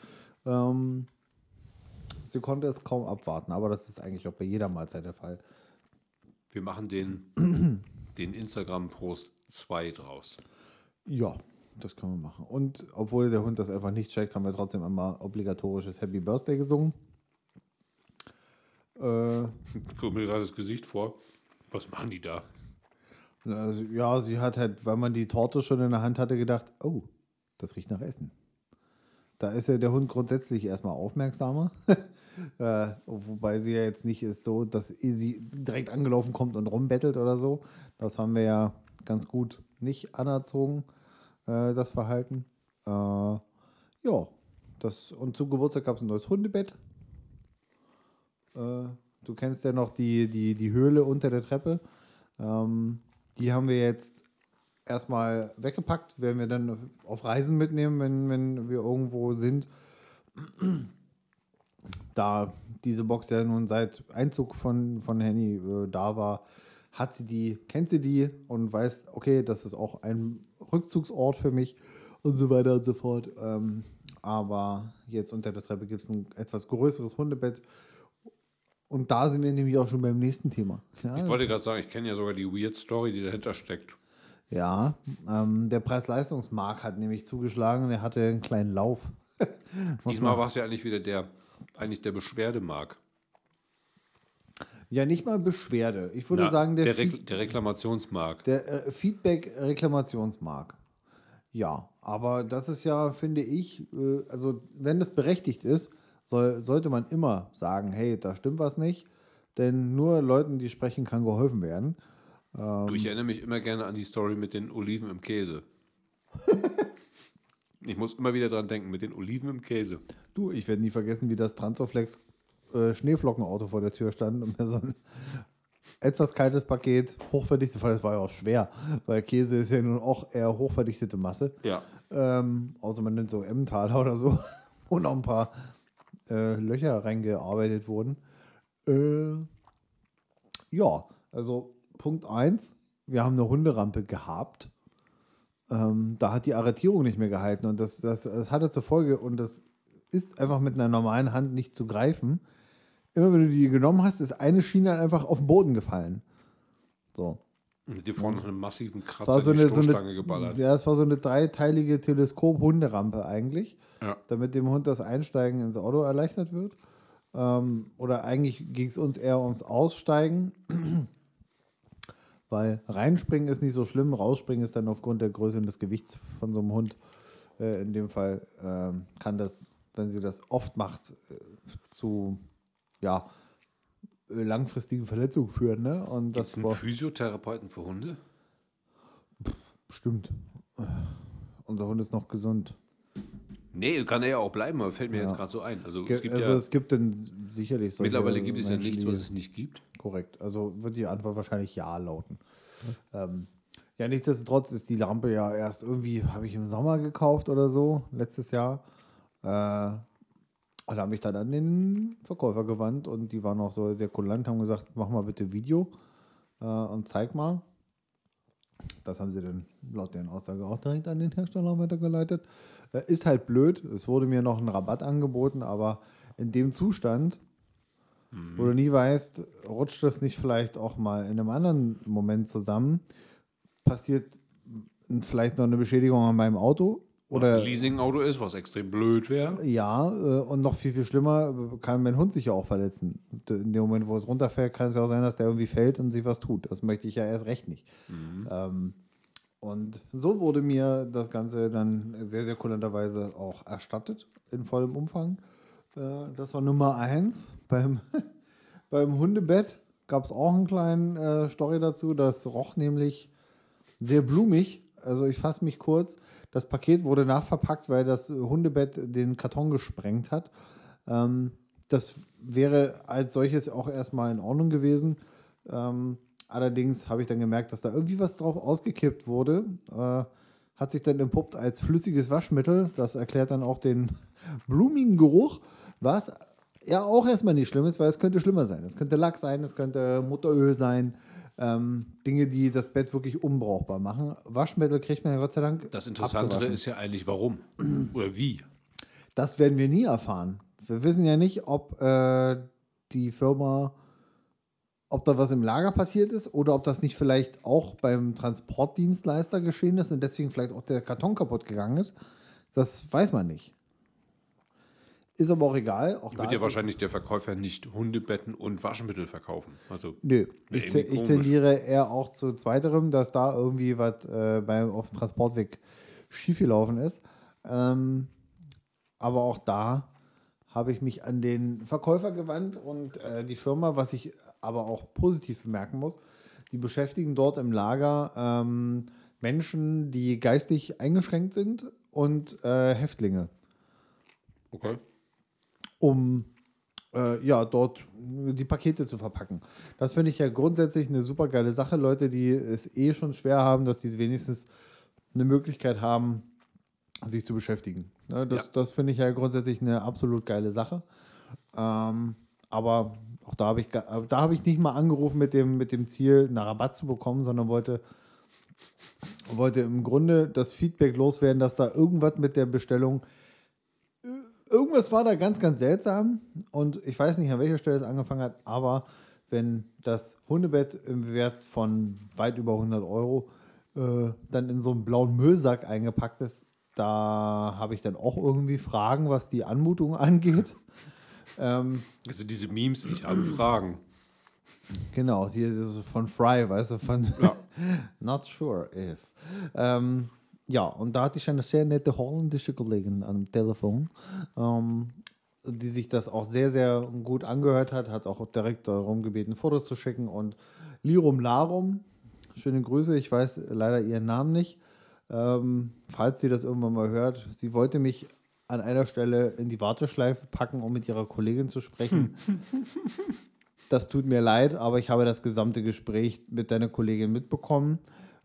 Ähm, sie konnte es kaum abwarten, aber das ist eigentlich auch bei jeder Mahlzeit der Fall. Wir machen den, den Instagram-Post 2 draus. Ja, das können wir machen. Und obwohl der Hund das einfach nicht checkt, haben wir trotzdem einmal obligatorisches Happy Birthday gesungen. Äh, Ich gucke mir gerade das Gesicht vor. Was machen die da? Also, ja, sie hat halt, weil man die Torte schon in der Hand hatte, gedacht, oh, das riecht nach Essen. Da ist ja der Hund grundsätzlich erstmal aufmerksamer. äh, wobei sie ja jetzt nicht ist so, dass sie direkt angelaufen kommt und rumbettelt oder so. Das haben wir ja ganz gut nicht anerzogen, äh, das Verhalten. Äh, ja, das, und zum Geburtstag gab es ein neues Hundebett. Äh, du kennst ja noch die, die, die Höhle unter der Treppe. Ähm, die haben wir jetzt erstmal weggepackt, werden wir dann auf Reisen mitnehmen, wenn, wenn wir irgendwo sind. Da diese Box ja nun seit Einzug von, von Henny äh, da war, hat sie die, kennt sie die und weiß, okay, das ist auch ein Rückzugsort für mich und so weiter und so fort. Ähm, aber jetzt unter der Treppe gibt es ein etwas größeres Hundebett. Und da sind wir nämlich auch schon beim nächsten Thema. Ja, Ich wollte gerade sagen, ich kenne ja sogar die Weird Story, die dahinter steckt. Ja, ähm, der Preis-Leistungsmarkt hat nämlich zugeschlagen und er hatte einen kleinen Lauf. Diesmal war es ja eigentlich wieder der, eigentlich der Beschwerdemark. Ja, nicht mal Beschwerde. Ich würde Na, sagen, der, der, Rekl der Reklamationsmark. der äh, Feedback-Reklamationsmarkt. Ja, aber das ist ja, finde ich, äh, also wenn das berechtigt ist, soll, sollte man immer sagen, hey, da stimmt was nicht. Denn nur Leuten, die sprechen, kann geholfen werden. Du, ich erinnere mich immer gerne an die Story mit den Oliven im Käse. ich muss immer wieder dran denken, mit den Oliven im Käse. Du, ich werde nie vergessen, wie das Transoflex äh, Schneeflockenauto vor der Tür stand und mir so ein etwas kaltes Paket, hochverdichtet, weil das war ja auch schwer, weil Käse ist ja nun auch eher hochverdichtete Masse. Ja. Ähm, außer man nimmt so Emmentaler oder so, wo noch ein paar äh, Löcher reingearbeitet wurden. Äh, ja, also Punkt 1, wir haben eine Hunderampe gehabt. Ähm, da hat die Arretierung nicht mehr gehalten und das, das, das hatte zur Folge, und das ist einfach mit einer normalen Hand nicht zu greifen. Immer wenn du die genommen hast, ist eine Schiene einfach auf den Boden gefallen. So. Und dir vorne noch einen massiven Kratzer so in die eine, so Stoßstange eine, geballert. ja, es war so eine dreiteilige Teleskop-Hunderampe eigentlich, Ja. damit dem Hund das Einsteigen ins Auto erleichtert wird. Ähm, oder eigentlich ging es uns eher ums Aussteigen, weil reinspringen ist nicht so schlimm, rausspringen ist dann aufgrund der Größe und des Gewichts von so einem Hund. Äh, in dem Fall ähm, kann das, wenn sie das oft macht, äh, zu ja, äh, langfristigen Verletzungen führen. Ne? Und das einen war Physiotherapeuten für Hunde? bestimmt. Äh, Unser Hund ist noch gesund. Nee, kann er ja auch bleiben, aber fällt mir Ja. jetzt gerade so ein. Also Ge- es gibt also ja, es gibt dann sicherlich solche mittlerweile gibt es ja nichts, was es nicht gibt. Korrekt. Also wird die Antwort wahrscheinlich ja lauten. Ähm, ja, nichtsdestotrotz ist die Lampe ja erst irgendwie, habe ich im Sommer gekauft oder so, letztes Jahr. Äh, und habe mich dann an den Verkäufer gewandt und die waren auch so sehr kulant, haben gesagt, mach mal bitte Video äh, und zeig mal. Das haben sie dann laut deren Aussage auch direkt an den Hersteller weitergeleitet. Äh, ist halt blöd. Es wurde mir noch ein Rabatt angeboten, aber in dem Zustand, wo du nie weißt, rutscht das nicht vielleicht auch mal in einem anderen Moment zusammen, passiert vielleicht noch eine Beschädigung an meinem Auto oder ein Leasing-Auto ist, was extrem blöd wäre. ja, äh, und noch viel, viel schlimmer, kann mein Hund sich ja auch verletzen. In dem Moment, wo es runterfällt, kann es ja auch sein, dass der irgendwie fällt und sich was tut. Das möchte ich ja erst recht nicht. Ähm, und so wurde mir das Ganze dann sehr, sehr kulanterweise auch erstattet, in vollem Umfang. Äh, das war Nummer eins. Beim, beim Hundebett gab es auch einen kleinen äh, Story dazu. Das roch nämlich sehr blumig. Also ich fasse mich kurz. Das Paket wurde nachverpackt, weil das Hundebett den Karton gesprengt hat. Ähm, das wäre als solches auch erstmal in Ordnung gewesen. Ähm, allerdings habe ich dann gemerkt, dass da irgendwie was drauf ausgekippt wurde. Äh, hat sich dann entpuppt als flüssiges Waschmittel. Das erklärt dann auch den blumigen Geruch, was ja auch erstmal nicht schlimm ist, weil es könnte schlimmer sein. Es könnte Lack sein, es könnte Mutteröl sein. Ähm, Dinge, die das Bett wirklich unbrauchbar machen. Waschmittel kriegt man ja Gott sei Dank. Das Interessantere abgewaschen. ist ja eigentlich, warum oder wie. Das werden wir nie erfahren. Wir wissen ja nicht, ob äh, die Firma, ob da was im Lager passiert ist oder ob das nicht vielleicht auch beim Transportdienstleister geschehen ist und deswegen vielleicht auch der Karton kaputt gegangen ist. Das weiß man nicht. Ist aber auch egal. Auch da Wird ja wahrscheinlich der Verkäufer nicht Hundebetten und Waschmittel verkaufen. Also Nö, ich, te- ich tendiere eher auch zu zweiterem, dass da irgendwie was äh, beim auf dem Transportweg schiefgelaufen ist. Ähm, aber auch da habe ich mich an den Verkäufer gewandt und äh, die Firma, was ich aber auch positiv bemerken muss, die beschäftigen dort im Lager ähm, Menschen, die geistig eingeschränkt sind und äh, Häftlinge okay. Um äh, ja, dort die Pakete zu verpacken. Das finde ich ja grundsätzlich eine super geile Sache. Leute, die es eh schon schwer haben, dass die wenigstens eine Möglichkeit haben, sich zu beschäftigen. Ne, das Ja. das finde ich ja grundsätzlich eine absolut geile Sache. Ähm, aber auch da habe ich, ga- da habe ich nicht mal angerufen mit dem, mit dem Ziel, einen Rabatt zu bekommen, sondern wollte, wollte im Grunde das Feedback loswerden, dass da irgendwas mit der Bestellung irgendwas war da ganz, ganz seltsam. Und ich weiß nicht, an welcher Stelle es angefangen hat, aber wenn das Hundebett im Wert von weit über 100 Euro äh, dann in so einen blauen Müllsack eingepackt ist, da habe ich dann auch irgendwie Fragen, was die Anmutung angeht. ähm, Also diese Memes, ich habe Fragen. Genau, die ist von Fry, weißt du, von Ja. Not sure if. Ähm, ja, und da hatte ich eine sehr nette holländische Kollegin am Telefon, ähm, die sich das auch sehr, sehr gut angehört hat, hat auch direkt darum gebeten, Fotos zu schicken und Lirum Larum, schöne Grüße, ich weiß leider ihren Namen nicht, ähm, falls sie das irgendwann mal hört, sie wollte mich an einer Stelle in die Warteschleife packen, um mit ihrer Kollegin zu sprechen. Das tut mir leid, aber ich habe das gesamte Gespräch mit deiner Kollegin mitbekommen.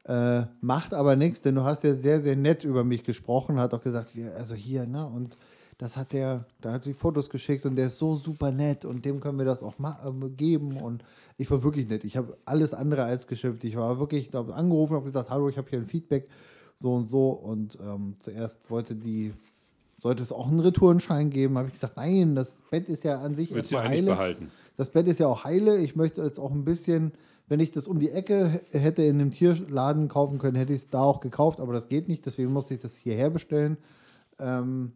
Äh, macht aber nichts, denn du hast ja sehr, sehr nett über mich gesprochen, hat auch gesagt, wir, also hier, ne, und das hat der, da hat die Fotos geschickt und der ist so super nett und dem können wir das auch ma- äh, geben. Und ich war wirklich nett. Ich habe alles andere als geschimpft. Ich war wirklich da angerufen und habe gesagt, hallo, ich habe hier ein Feedback, so und so. Und ähm, zuerst wollte die, sollte es auch einen Retourenschein geben. Habe ich gesagt, nein, das Bett ist ja an sich Willst du erstmal eigentlich heile. behalten? Das Bett ist ja auch heile. Ich möchte jetzt auch ein bisschen, wenn ich das um die Ecke hätte in einem Tierladen kaufen können, hätte ich es da auch gekauft, aber das geht nicht. Deswegen musste ich das hierher bestellen. Ähm,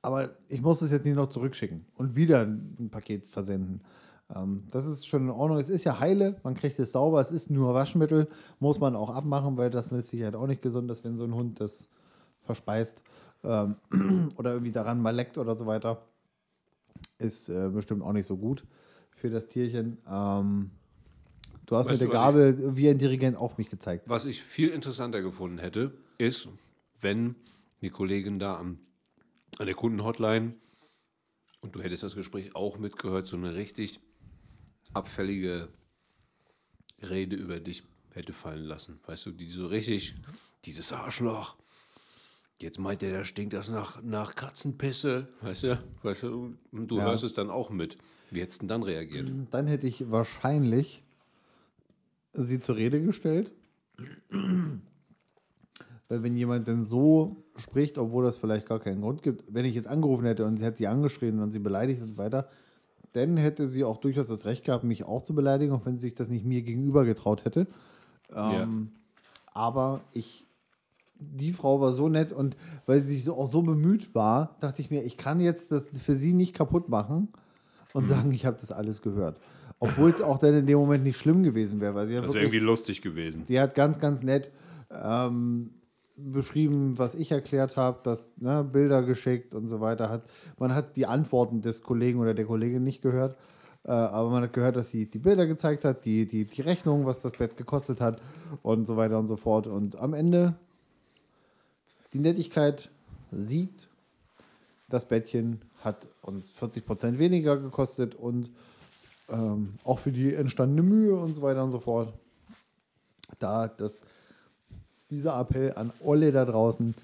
aber ich muss es jetzt nicht noch zurückschicken und wieder ein Paket versenden. Ähm, das ist schon in Ordnung. Es ist ja heile, man kriegt es sauber. Es ist nur Waschmittel, muss man auch abmachen, weil das mit Sicherheit auch nicht gesund ist, wenn so ein Hund das verspeist ähm, oder irgendwie daran mal leckt oder so weiter. Ist äh, bestimmt auch nicht so gut für das Tierchen. Ähm, du hast Weißt mit der Gabel wie ein Dirigent auf mich gezeigt. Was ich viel interessanter gefunden hätte, ist, wenn die Kollegin da am, an der Kundenhotline und du hättest das Gespräch auch mitgehört, so eine richtig abfällige Rede über dich hätte fallen lassen. Weißt du, die so richtig, dieses Arschloch. Jetzt meint er, da stinkt das nach, nach Katzenpisse. Weißt du, weißt du, du Ja. hörst es dann auch mit. Wie hättest du denn dann reagiert? Dann hätte ich wahrscheinlich sie zur Rede gestellt. Weil wenn jemand denn so spricht, obwohl das vielleicht gar keinen Grund gibt, wenn ich jetzt angerufen hätte und sie hat sie angeschrien und sie beleidigt und so weiter, dann hätte sie auch durchaus das Recht gehabt, mich auch zu beleidigen, auch wenn sie sich das nicht mir gegenüber getraut hätte. Ähm, Aber ich, die Frau war so nett und weil sie sich so, auch so bemüht war, dachte ich mir, ich kann jetzt das für sie nicht kaputt machen Mhm. und sagen, ich habe das alles gehört. Obwohl es auch dann in dem Moment nicht schlimm gewesen wäre, weil sie hat Das wäre irgendwie lustig gewesen. Sie hat ganz, ganz nett ähm, beschrieben, was ich erklärt habe, dass ne, Bilder geschickt und so weiter hat. Man hat die Antworten des Kollegen oder der Kollegin nicht gehört, äh, aber man hat gehört, dass sie die Bilder gezeigt hat, die, die, die Rechnung, was das Bett gekostet hat und so weiter und so fort. Und am Ende die Nettigkeit siegt. Das Bettchen hat uns 40 Prozent weniger gekostet und ähm, auch für die entstandene Mühe und so weiter und so fort. Da das, dieser Appell an alle da draußen,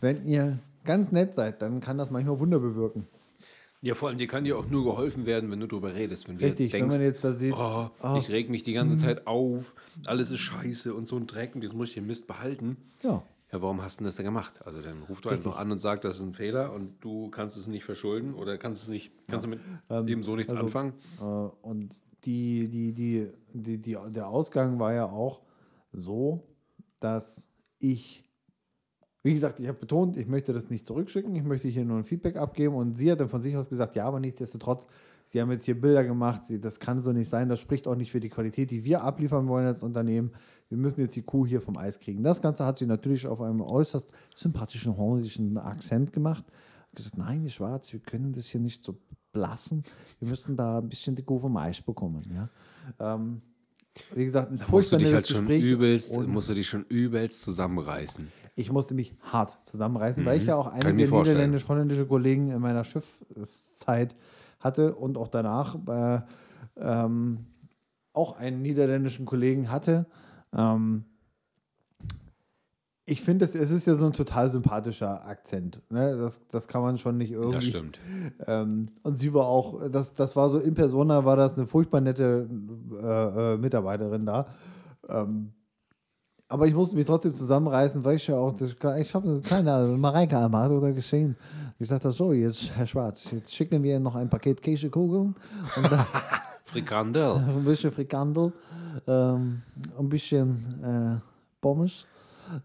wenn ihr ganz nett seid, dann kann das manchmal Wunder bewirken. Ja, vor allem dir kann dir auch nur geholfen werden, wenn du drüber redest. Wenn du Richtig, jetzt denkst, wenn man jetzt da sieht, oh, ah. ich reg mich die ganze Zeit auf, alles ist scheiße und so ein Dreck und jetzt muss ich den Mist behalten. ja, Ja, warum hast du das denn gemacht? Also dann ruf doch einfach an und sag, das ist ein Fehler und du kannst es nicht verschulden oder kannst es nicht, kannst damit eben so nichts also- anfangen. Äh, und die, die, die, die, die, der Ausgang war ja auch so, dass ich, wie gesagt, ich habe betont, ich möchte das nicht zurückschicken, ich möchte hier nur ein Feedback abgeben und sie hat dann von sich aus gesagt, ja, aber nichtsdestotrotz, sie haben jetzt hier Bilder gemacht, sie, das kann so nicht sein, das spricht auch nicht für die Qualität, die wir abliefern wollen als Unternehmen. Wir müssen jetzt die Kuh hier vom Eis kriegen. Das Ganze hat sie natürlich auf einem äußerst sympathischen holländischen Akzent gemacht. gesagt, nein, die Schwarz, wir können das hier nicht so blassen. Wir müssen da ein bisschen die Kuh vom Eis bekommen. Ja? Ähm, wie gesagt, ein Musst du furchtbar dich halt schon Gespräch. übelst, und musst du dich schon übelst zusammenreißen. ich musste mich hart zusammenreißen, weil ich ja auch Mhm. einige niederländisch-holländische Kollegen in meiner Schiffszeit hatte und auch danach äh, ähm, auch einen niederländischen Kollegen hatte. Ähm, ich finde, es ist ja so ein total sympathischer Akzent. Ne? Das, das kann man schon nicht irgendwie. Das stimmt. Ähm, und sie war auch, das, das war so in Persona, war das eine furchtbar nette äh, äh, Mitarbeiterin da. Ähm, aber ich musste mich trotzdem zusammenreißen, weil ich ja auch, ich habe eine kleine Mareike erwartet oder gesehen. Ich sagte so, jetzt, Herr Schwarz, jetzt schicken wir noch ein Paket Käsekugeln und dann Frikandel. ein bisschen Frikandel, ähm, ein bisschen äh, Pommes.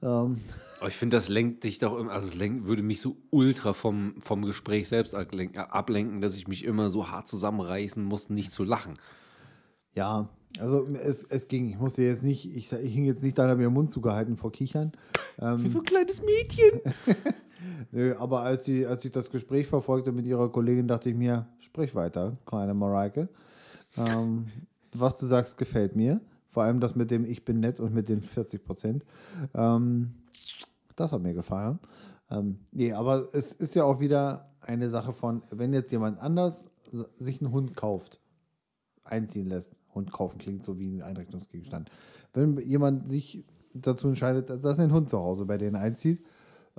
Ähm, Aber ich finde, das lenkt dich doch, immer- also es lenkt, würde mich so ultra vom, vom Gespräch selbst ablenken, dass ich mich immer so hart zusammenreißen muss, nicht zu lachen. Ja, also es, es ging. Ich musste jetzt nicht, ich, ich hing jetzt nicht da, habe mir den Mund zugehalten vor Kichern. Ähm, So ein kleines Mädchen. Nö, aber als, sie, als ich das Gespräch verfolgte mit ihrer Kollegin, dachte ich mir, sprich weiter, kleine Mareike. Ähm, was du sagst, gefällt mir. Vor allem das mit dem Ich bin nett und mit den 40 Prozent. Ähm, das hat mir gefallen. Ähm, nee, aber es ist ja auch wieder eine Sache von, wenn jetzt jemand anders sich einen Hund kauft, einziehen lässt. Hund kaufen klingt so wie ein Einrichtungsgegenstand. Wenn jemand sich dazu entscheidet, dass er einen Hund zu Hause bei denen einzieht,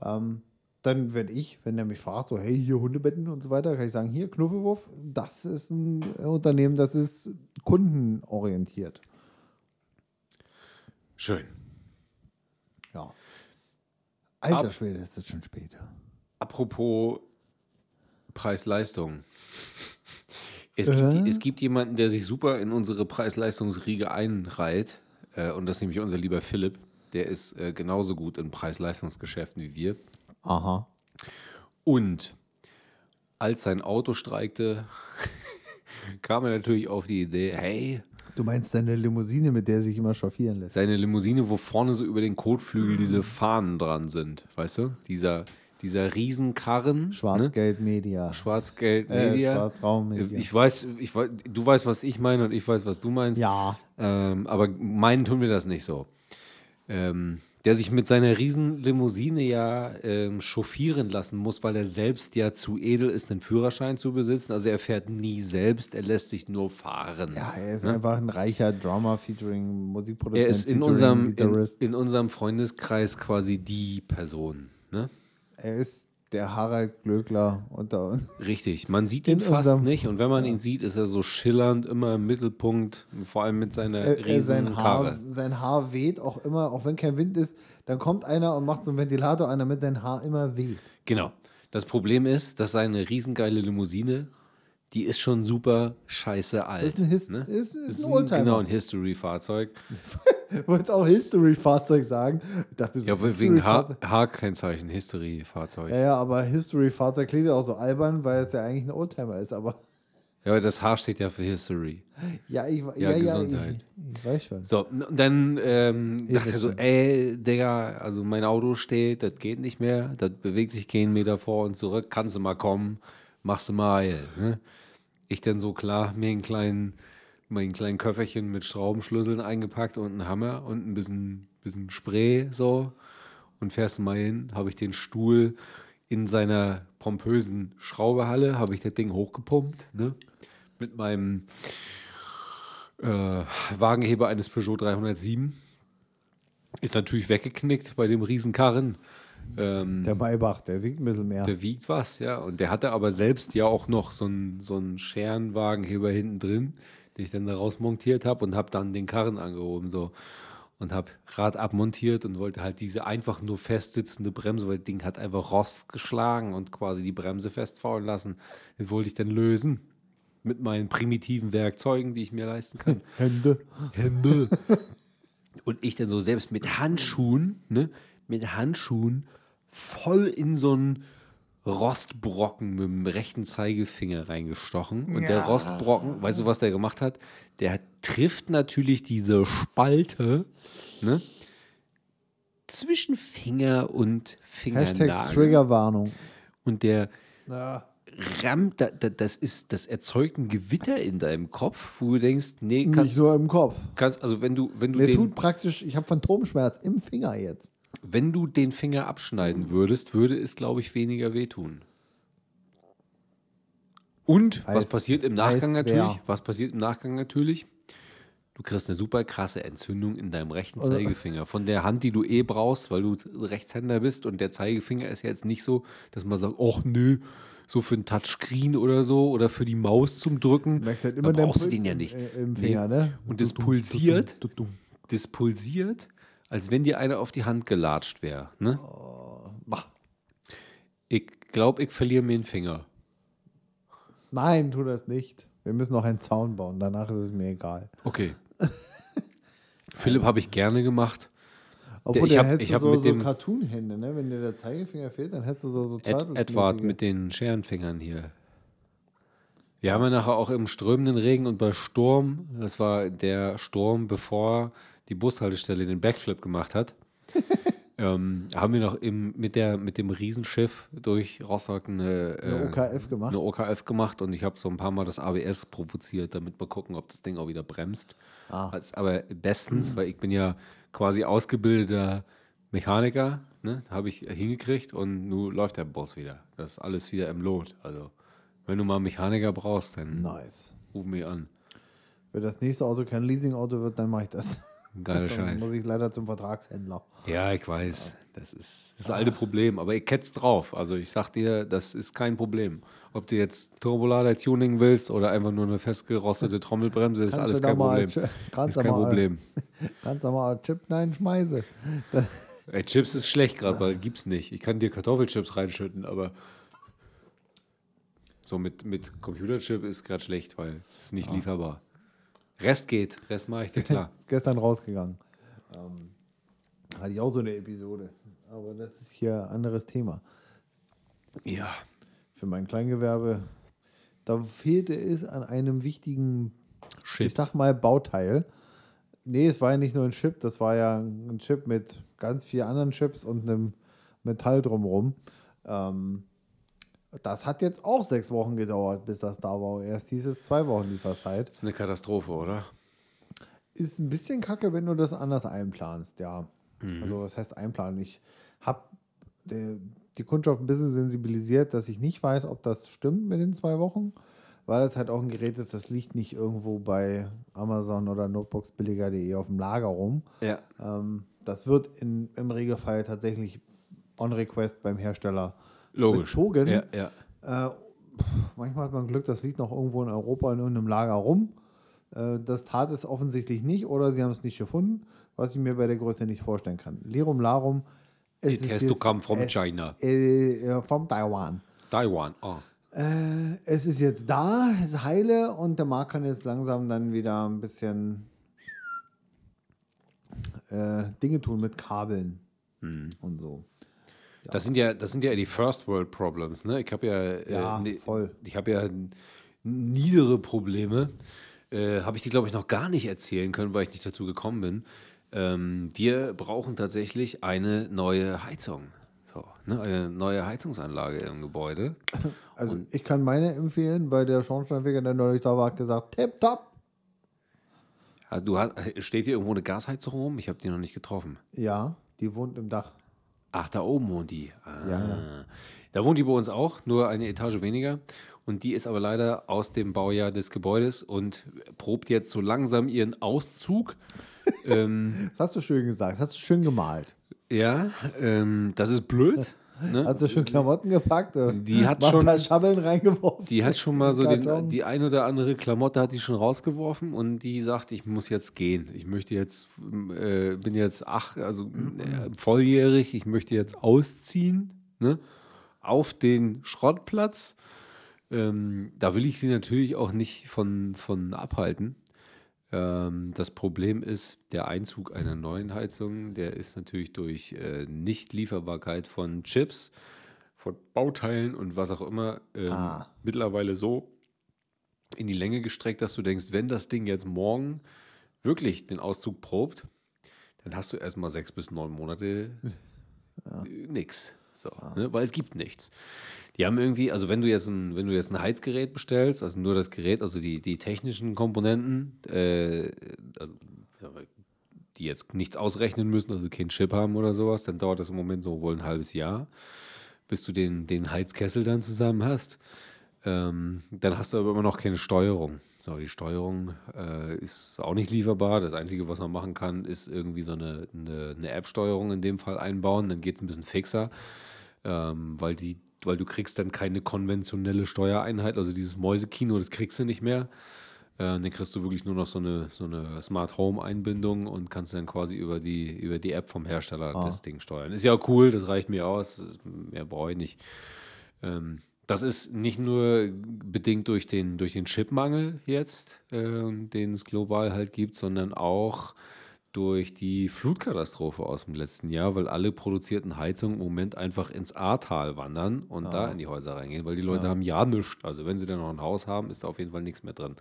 ähm, dann werde ich, wenn er mich fragt, so, hey, hier Hundebetten und so weiter, kann ich sagen, hier, Knuffelwurf, das ist ein Unternehmen, das ist kundenorientiert. Schön. Ja. Alter Ab- Schwede, ist das schon spät. Apropos Preis-Leistung. Es, Äh? gibt, es gibt jemanden, der sich super in unsere Preis-Leistungsriege einreiht. Äh, und das ist nämlich unser lieber Philipp. Der ist äh, genauso gut in Preis-Leistungsgeschäften wie wir. Aha. Und als sein Auto streikte, kam er natürlich auf die Idee, hey, Du meinst deine Limousine, mit der er sich immer chauffieren lässt? seine Limousine, wo vorne so über den Kotflügel diese Fahnen dran sind, weißt du? Dieser, dieser Riesenkarren. Ne? Schwarzgeld Media. Schwarzgeld Äh, Media. Schwarzraum Media. Ich weiß, ich weiß, du weißt, was ich meine und ich weiß, was du meinst. ja. Ähm, aber meinen tun wir das nicht so. Ähm, der sich mit seiner riesen Limousine ja ähm, chauffieren lassen muss, weil er selbst ja zu edel ist, einen Führerschein zu besitzen. Also er fährt nie selbst, er lässt sich nur fahren. Ja, er ist einfach ein reicher Drummer featuring Musikproduzent. er ist in unserem, in, in unserem Freundeskreis quasi die Person. Ne? er ist der Harald Glöckler unter uns. Richtig, man sieht ihn fast nicht und wenn man ihn sieht, ist er so schillernd, immer im Mittelpunkt, vor allem mit seiner Äh, äh, riesen sein, Haar, Karre. sein Haar weht auch immer, auch wenn kein Wind ist, dann kommt einer und macht so einen Ventilator an, damit sein Haar immer weht. Genau. Das Problem ist, dass seine riesengeile Limousine, die ist schon super scheiße alt. Ist ein, His ne? ist, ist Ist ein ein, genau ein History-Fahrzeug. Ich wollte jetzt auch History-Fahrzeug sagen. Ich dachte, so Ja, wegen H-Kennzeichen, History-Fahrzeug. Ja, ja, aber History-Fahrzeug klingt ja auch so albern, weil es ja eigentlich ein Oldtimer ist. Aber Ja, aber das H steht ja für History. ja, ich, ja, Ja, ja, ich, Gesundheit. ich weiß schon. So, dann ähm, dachte wisst so, ey, Digga, also mein Auto steht, das geht nicht mehr, das bewegt sich keinen Meter vor und zurück, kannst du mal kommen, machst du mal heil. Ne? Ich dann so, klar, mir einen kleinen, mein kleinen Köfferchen mit Schraubenschlüsseln eingepackt und einen Hammer und ein bisschen, bisschen Spray so und fährst mal hin, habe ich den Stuhl in seiner pompösen Schraubehalle, habe ich das Ding hochgepumpt, ne? mit meinem äh, Wagenheber eines Peugeot 307. Ist natürlich weggeknickt bei dem Riesenkarren. Ähm, Der Maybach, der wiegt ein bisschen mehr. der wiegt was, ja. Und der hatte aber selbst ja auch noch so einen so einen Scherenwagenheber hinten drin, den ich dann daraus montiert habe und habe dann den Karren angehoben so und habe Rad abmontiert und wollte halt diese einfach nur festsitzende Bremse, weil das Ding hat einfach Rost geschlagen und quasi die Bremse festfaulen lassen. Das wollte ich dann lösen mit meinen primitiven Werkzeugen, die ich mir leisten kann. Hände. Hände. Und ich dann so selbst mit Handschuhen, ne, mit Handschuhen voll in so einen Rostbrocken mit dem rechten Zeigefinger reingestochen. Und der Rostbrocken, weißt du, was der gemacht hat? Der trifft natürlich diese Spalte, ne, zwischen Finger und Hashtag Fingernagel. Triggerwarnung. Und der Ja. rammt, da, da, das ist, das erzeugt ein Gewitter in deinem Kopf, wo du denkst, nee, Nicht kannst, so im Kopf. kannst also wenn du, wenn du Mir den, tut praktisch, ich habe Phantomschmerz im Finger jetzt. Wenn du den Finger abschneiden würdest, würde es, glaube ich, weniger wehtun. Und was passiert im Nachgang wer. natürlich? Was passiert im Nachgang natürlich? Du kriegst eine super krasse Entzündung in deinem rechten Also- Zeigefinger. Von der Hand, die du eh brauchst, weil du Rechtshänder bist und der Zeigefinger ist ja jetzt nicht so, dass man sagt, ach nö, so für ein Touchscreen oder so oder für die Maus zum Drücken. Du merkst halt da immer den brauchst du Puls den ja im- nicht. äh, im Nee. Finger, ne? Und das pulsiert. Das pulsiert, als wenn dir einer auf die Hand gelatscht wäre. Ne? Bah. Ich glaube, ich verliere mir den Finger. Nein, tu das nicht. Wir müssen noch einen Zaun bauen, danach ist es mir egal. Okay. Philipp habe ich gerne gemacht. Obwohl, ich der hab- hättest ich hab so, mit so Cartoon-Hände, ne? Wenn dir der Zeigefinger fehlt, dann hättest du so, so Ed, Edward mit den Scherenfingern hier. Wir haben ja nachher auch im strömenden Regen und bei Sturm, das war der Sturm, bevor die Bushaltestelle den Backflip gemacht hat, ähm, haben wir noch im, mit, der, mit dem Riesenschiff durch Rostock eine, äh, eine OKF gemacht. eine OKF gemacht und ich habe so ein paar Mal das ABS provoziert, damit wir gucken, ob das Ding auch wieder bremst. Ah. Aber bestens, weil ich bin ja quasi ausgebildeter Mechaniker, ne? habe ich hingekriegt und nun läuft der Boss wieder. Das ist alles wieder im Lot. Also, wenn du mal einen Mechaniker brauchst, dann Nice. ruf mich an. Wenn das nächste Auto kein Leasing-Auto wird, dann mache ich das. Geiler Dann Scheiß. muss ich leider zum Vertragshändler. Ja, ich weiß. Das ist das alte Problem. Aber ihr ketzt drauf. Also ich sag dir, das ist kein Problem. Ob du jetzt Turbolader-Tuning willst oder einfach nur eine festgerostete Trommelbremse, ist alles kein Problem. Ist kannst du kein mal- Problem. Kannst du mal Chip nein schmeiße. Ey, Chips ist schlecht gerade, weil gibt's nicht. Ich kann dir Kartoffelchips reinschütten, aber so mit, mit Computerchip ist gerade schlecht, weil es ist nicht lieferbar. Rest geht, Rest mache ich dir klar. Ist gestern rausgegangen. Ähm, hatte ich auch so eine Episode. Aber das ist hier ein anderes Thema. ja. Für mein Kleingewerbe, da fehlte es an einem wichtigen, ich Chips. sag mal, Bauteil. Nee, es war ja nicht nur ein Chip, das war ja ein Chip mit ganz vielen anderen Chips und einem Metall drumherum. Ähm, das hat jetzt auch sechs Wochen gedauert, bis das da war. Erst hieß es zwei Wochen Lieferzeit. Das ist eine Katastrophe, oder? Ist ein bisschen kacke, wenn du das anders einplanst, ja. Also, was heißt einplanen? Ich habe die, die Kundschaft ein bisschen sensibilisiert, dass ich nicht weiß, ob das stimmt mit den zwei Wochen, weil das halt auch ein Gerät ist, das liegt nicht irgendwo bei Amazon oder notebooksbilliger.de auf dem Lager rum. Ja. Ähm, das wird in, im Regelfall tatsächlich on request beim Hersteller Logisch. bezogen. Ja, ja. Äh, manchmal hat man Glück, das liegt noch irgendwo in Europa in irgendeinem Lager rum. Äh, das tat es offensichtlich nicht oder sie haben es nicht gefunden, was ich mir bei der Größe nicht vorstellen kann. Lirum Larum. Es It ist has to come from es- China. Äh, from Taiwan. Taiwan. Oh. Äh, es ist jetzt da, es ist heile und der Markt kann jetzt langsam dann wieder ein bisschen äh, Dinge tun mit Kabeln Hm. und so. Das sind ja, das sind ja die First World Problems, ne? Ich habe ja, äh, Ja, ne- voll. Ich habe ja niedere Probleme. Äh, habe ich dir, glaube ich, noch gar nicht erzählen können, weil ich nicht dazu gekommen bin. Ähm, wir brauchen tatsächlich eine neue Heizung. So, ne? Eine neue Heizungsanlage im Gebäude. Also ich kann meine empfehlen, weil der Schornsteinfeger, der neulich da war, hat gesagt, tip top. Also du hast, steht hier irgendwo eine Gasheizung rum? Ich habe die noch nicht getroffen. Ja, die wohnt im Dach. Ach, da oben wohnt die. Ah. Ja. Da wohnt die bei uns auch, nur eine Etage weniger. Und die ist aber leider aus dem Baujahr des Gebäudes und probt jetzt so langsam ihren Auszug. ähm, Das hast du schön gesagt, hast du schön gemalt. ja, ähm, das ist blöd. Ne? Hast du schon Klamotten gepackt? und Die hat mal schon- ein Schabeln reingeworfen. Die hat schon mal so den, die ein oder andere Klamotte hat die schon rausgeworfen und die sagt, ich muss jetzt gehen. Ich möchte jetzt, äh, bin jetzt ach, also äh, volljährig, ich möchte jetzt ausziehen, ne? Auf den Schrottplatz. Ähm, da will ich sie natürlich auch nicht von, von abhalten. Ähm, das Problem ist, der Einzug einer neuen Heizung, der ist natürlich durch äh, Nichtlieferbarkeit von Chips, von Bauteilen und was auch immer ähm, Ah. mittlerweile so in die Länge gestreckt, dass du denkst, wenn das Ding jetzt morgen wirklich den Auszug probt, dann hast du erstmal sechs bis neun Monate äh, nix. So, ne? Weil es gibt nichts. Die haben irgendwie, also wenn du jetzt ein, wenn du jetzt ein Heizgerät bestellst, also nur das Gerät, also die, die technischen Komponenten, äh, also, die jetzt nichts ausrechnen müssen, also keinen Chip haben oder sowas, dann dauert das im Moment so wohl ein halbes Jahr, bis du den, den Heizkessel dann zusammen hast. Ähm, dann hast du aber immer noch keine Steuerung. So, die Steuerung äh, ist auch nicht lieferbar. Das Einzige, was man machen kann, ist irgendwie so eine, eine, eine App-Steuerung in dem Fall einbauen. Dann geht es ein bisschen fixer, ähm, weil, die, weil du kriegst dann keine konventionelle Steuereinheit. Also dieses Mäusekino, das kriegst du nicht mehr. Äh, dann kriegst du wirklich nur noch so eine, so eine Smart Home-Einbindung und kannst dann quasi über die, über die App vom Hersteller Ah. das Ding steuern. Ist ja cool, das reicht mir aus. Mehr brauche ich nicht. Ähm, das ist nicht nur bedingt durch den, durch den Chipmangel jetzt, ähm, den es global halt gibt, sondern auch durch die Flutkatastrophe aus dem letzten Jahr, weil alle produzierten Heizungen im Moment einfach ins Ahrtal wandern und da in die Häuser reingehen, weil die Leute haben ja nichts. Also wenn sie dann noch ein Haus haben, ist da auf jeden Fall nichts mehr drin.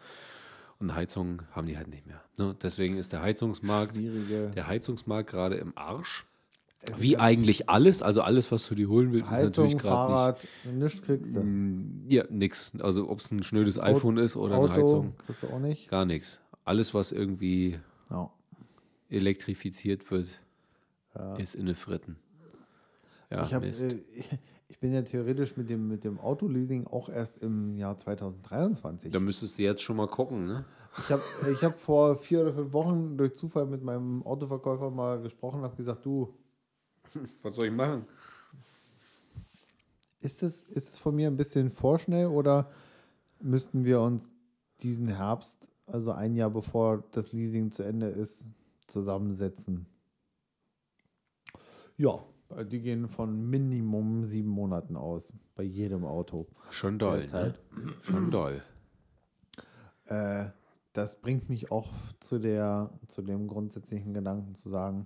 Und Heizungen haben die halt nicht mehr. Ne? Deswegen ist der Heizungsmarkt, Schwierige der Heizungsmarkt gerade im Arsch. Es Wie ist eigentlich alles, also alles, was du dir holen willst, ist Heizung, natürlich gerade nicht. Nichts kriegst du. Mm, Ja, nix. Also ob es ein schnödes iPhone ist oder Auto eine Heizung, kriegst du auch nicht. gar nichts. Alles, was irgendwie Ja. Elektrifiziert wird, ist in den Fritten. Ja, ich, hab, äh, Ich bin ja theoretisch mit dem, mit dem Autoleasing auch erst im Jahr 2023. Da müsstest du jetzt schon mal gucken, ne? Ich habe ich hab vor vier oder fünf Wochen durch Zufall mit meinem Autoverkäufer mal gesprochen und habe gesagt, du, Was soll ich machen? ist es, ist es von mir ein bisschen vorschnell oder müssten wir uns diesen Herbst, also ein Jahr bevor das Leasing zu Ende ist, zusammensetzen? Ja, die gehen von Minimum sieben Monaten aus, bei jedem Auto. Schon doll, ne? Schon doll. Äh, das bringt mich auch zu, der, zu dem grundsätzlichen Gedanken zu sagen,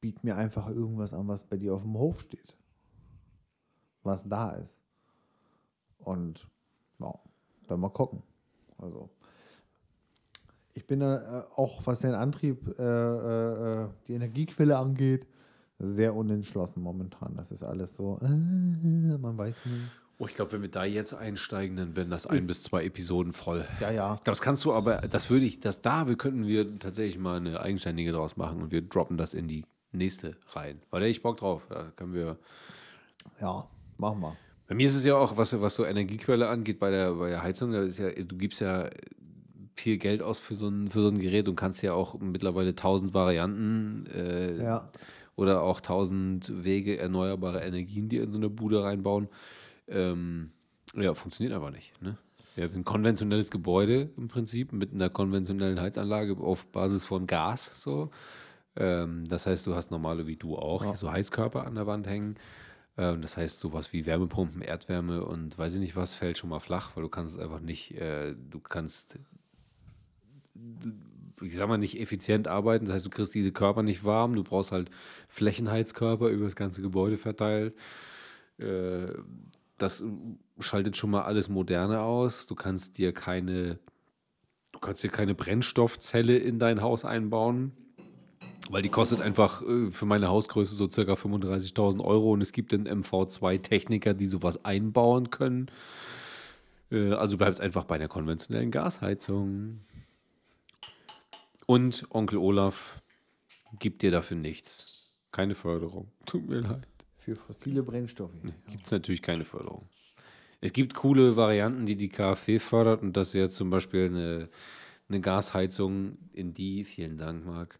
biet mir einfach irgendwas an, was bei dir auf dem Hof steht. Was da ist. Und ja, dann mal gucken. Also, ich bin da äh, auch, was den Antrieb, äh, äh, äh, die Energiequelle angeht, sehr unentschlossen momentan. Das ist alles so, äh, man weiß nicht. Oh, ich glaube, wenn wir da jetzt einsteigen, dann werden das ein Ist- bis zwei Episoden voll. Ja, ja. Das kannst du aber, das würde ich, das da wir könnten wir tatsächlich mal eine eigenständige draus machen und wir droppen das in die nächste rein. Weil da ich Bock drauf. Da können wir. Ja, machen wir. Bei mir ist es ja auch, was, was so Energiequelle angeht, bei der, bei der Heizung, da ist ja, du gibst ja viel Geld aus für so ein, für so ein Gerät und kannst ja auch mittlerweile tausend Varianten äh, Ja. oder auch tausend Wege erneuerbare Energien, die in so eine Bude reinbauen. Ähm, ja, funktioniert einfach nicht. Ne? Wir haben ein konventionelles Gebäude im Prinzip mit einer konventionellen Heizanlage auf Basis von Gas. So. Ähm, das heißt, du hast normale wie du auch Ja. so Heizkörper an der Wand hängen. Ähm, das heißt, sowas wie Wärmepumpen, Erdwärme und weiß ich nicht was fällt schon mal flach, weil du kannst es einfach nicht, äh, du kannst ich sag mal, nicht effizient arbeiten. Das heißt, du kriegst diese Körper nicht warm. Du brauchst halt Flächenheizkörper über das ganze Gebäude verteilt. Äh, Das schaltet schon mal alles moderne aus. Du kannst dir keine, du kannst dir keine Brennstoffzelle in dein Haus einbauen. Weil die kostet einfach äh, für meine Hausgröße so circa 35.000 Euro und es gibt den MV2-Techniker, die sowas einbauen können. Äh, Also bleibt es einfach bei der konventionellen Gasheizung. Und Onkel Olaf gibt dir dafür nichts. Keine Förderung. Tut mir leid. Für fossile Brennstoffe. Gibt es natürlich keine Förderung. Es gibt coole Varianten, die die KfW fördert und das wäre zum Beispiel eine, eine Gasheizung, in die, vielen Dank, Marc,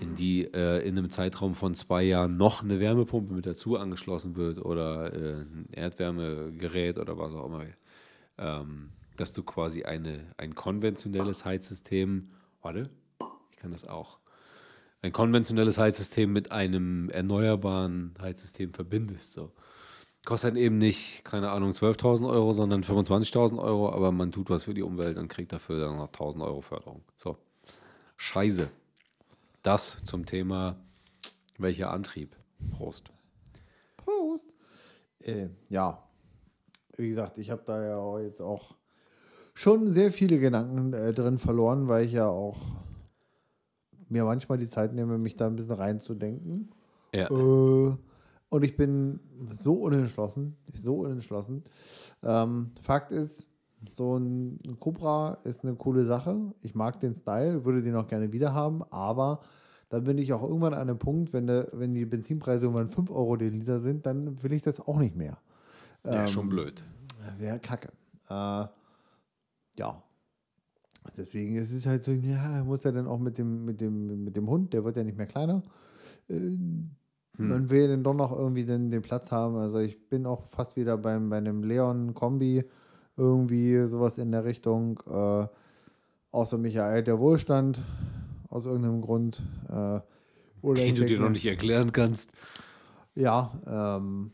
in die äh, in einem Zeitraum von zwei Jahren noch eine Wärmepumpe mit dazu angeschlossen wird oder äh, ein Erdwärmegerät oder was auch immer. Ähm, dass du quasi eine, ein konventionelles Heizsystem, warte, kann das auch, ein konventionelles Heizsystem mit einem erneuerbaren Heizsystem verbindest. So. Kostet eben nicht, keine Ahnung, 12.000 Euro, sondern 25.000 Euro, aber man tut was für die Umwelt und kriegt dafür dann noch 1.000 Euro Förderung. So. Scheiße. Das zum Thema, welcher Antrieb? Prost. Prost. Äh, ja, wie gesagt, ich habe da ja jetzt auch schon sehr viele Gedanken äh, drin verloren, weil ich ja auch mir manchmal die Zeit nehme, mich da ein bisschen reinzudenken. Ja. Äh, und ich bin so unentschlossen, so unentschlossen. Ähm, Fakt ist, so ein ein Cobra ist eine coole Sache. Ich mag den Style, würde den auch gerne wieder haben, aber dann bin ich auch irgendwann an einem Punkt, wenn, der, wenn die Benzinpreise irgendwann 5 Euro den Liter sind, dann will ich das auch nicht mehr. ja, Ähm, schon blöd. Wäre kacke. Äh, ja. Deswegen ist es halt so, ja, muss er dann auch mit dem, mit dem, mit dem Hund, der wird ja nicht mehr kleiner. Äh, Man will dann doch noch irgendwie den, den Platz haben. Also ich bin auch fast wieder beim, bei einem Leon-Kombi, irgendwie sowas in der Richtung. Äh, außer mich ereilt der Wohlstand aus irgendeinem Grund. Äh, oder Den du dir noch nicht erklären kannst. ja, ähm,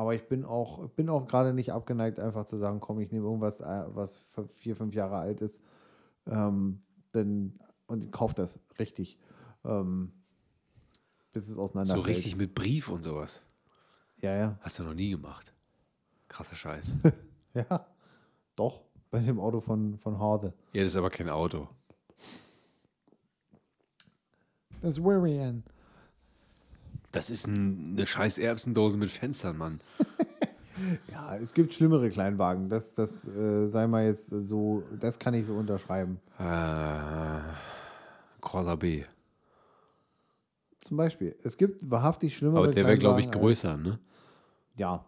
aber ich bin auch, bin auch gerade nicht abgeneigt, einfach zu sagen, komm, ich nehme irgendwas, äh, was vier, fünf Jahre alt ist, ähm, denn, und kauf das richtig, ähm, bis es So auseinanderfällt. richtig mit Brief und sowas. Ja, ja, Hast du noch nie gemacht. Krasser Scheiß. ja, doch, bei dem Auto von, von Horde. ja, das ist aber kein Auto. Das Varian. Das ist ein, eine scheiß Erbsendose mit Fenstern, Mann. Ja, es gibt schlimmere Kleinwagen, das, das äh, sei mal jetzt so, das kann ich so unterschreiben. Äh, Corsa B. Zum Beispiel, es gibt wahrhaftig schlimmere Aber der wäre, glaube ich, Kleinwagen als- größer, ne? ja.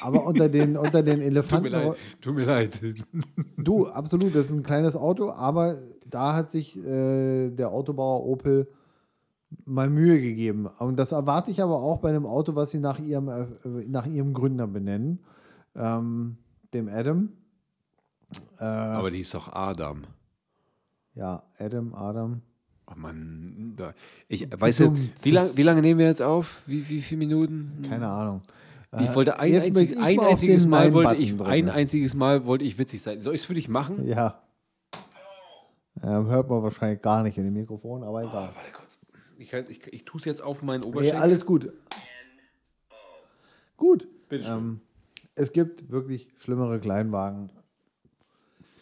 Aber unter den, unter den Tut mir Elefanten. leid. Tut mir leid. Du, absolut, das ist ein kleines Auto, aber da hat sich äh, der Autobauer Opel mal Mühe gegeben. Und das erwarte ich aber auch bei einem Auto, was sie nach ihrem, äh, nach ihrem Gründer benennen, ähm, dem Adam. Äh, Aber die ist doch Adam. ja, Adam, Adam. Oh Mann, ich, weißt du, wie, lang, wie lange nehmen wir jetzt auf? Wie, wie viele Minuten? Keine Ahnung. Ich Äh, wollte ein, einzig, ich ein einziges Mal wollte ich drücken. ein einziges Mal wollte ich witzig sein. Soll ich es für dich machen? Ja. Ähm, hört man wahrscheinlich gar nicht in dem Mikrofon, aber egal. Warte kurz. Ich, halt- ich, ich tue es jetzt auf meinen Nee, Oberschenkel. alles gut. Gut. Bitteschön. Ähm, es gibt wirklich schlimmere Kleinwagen.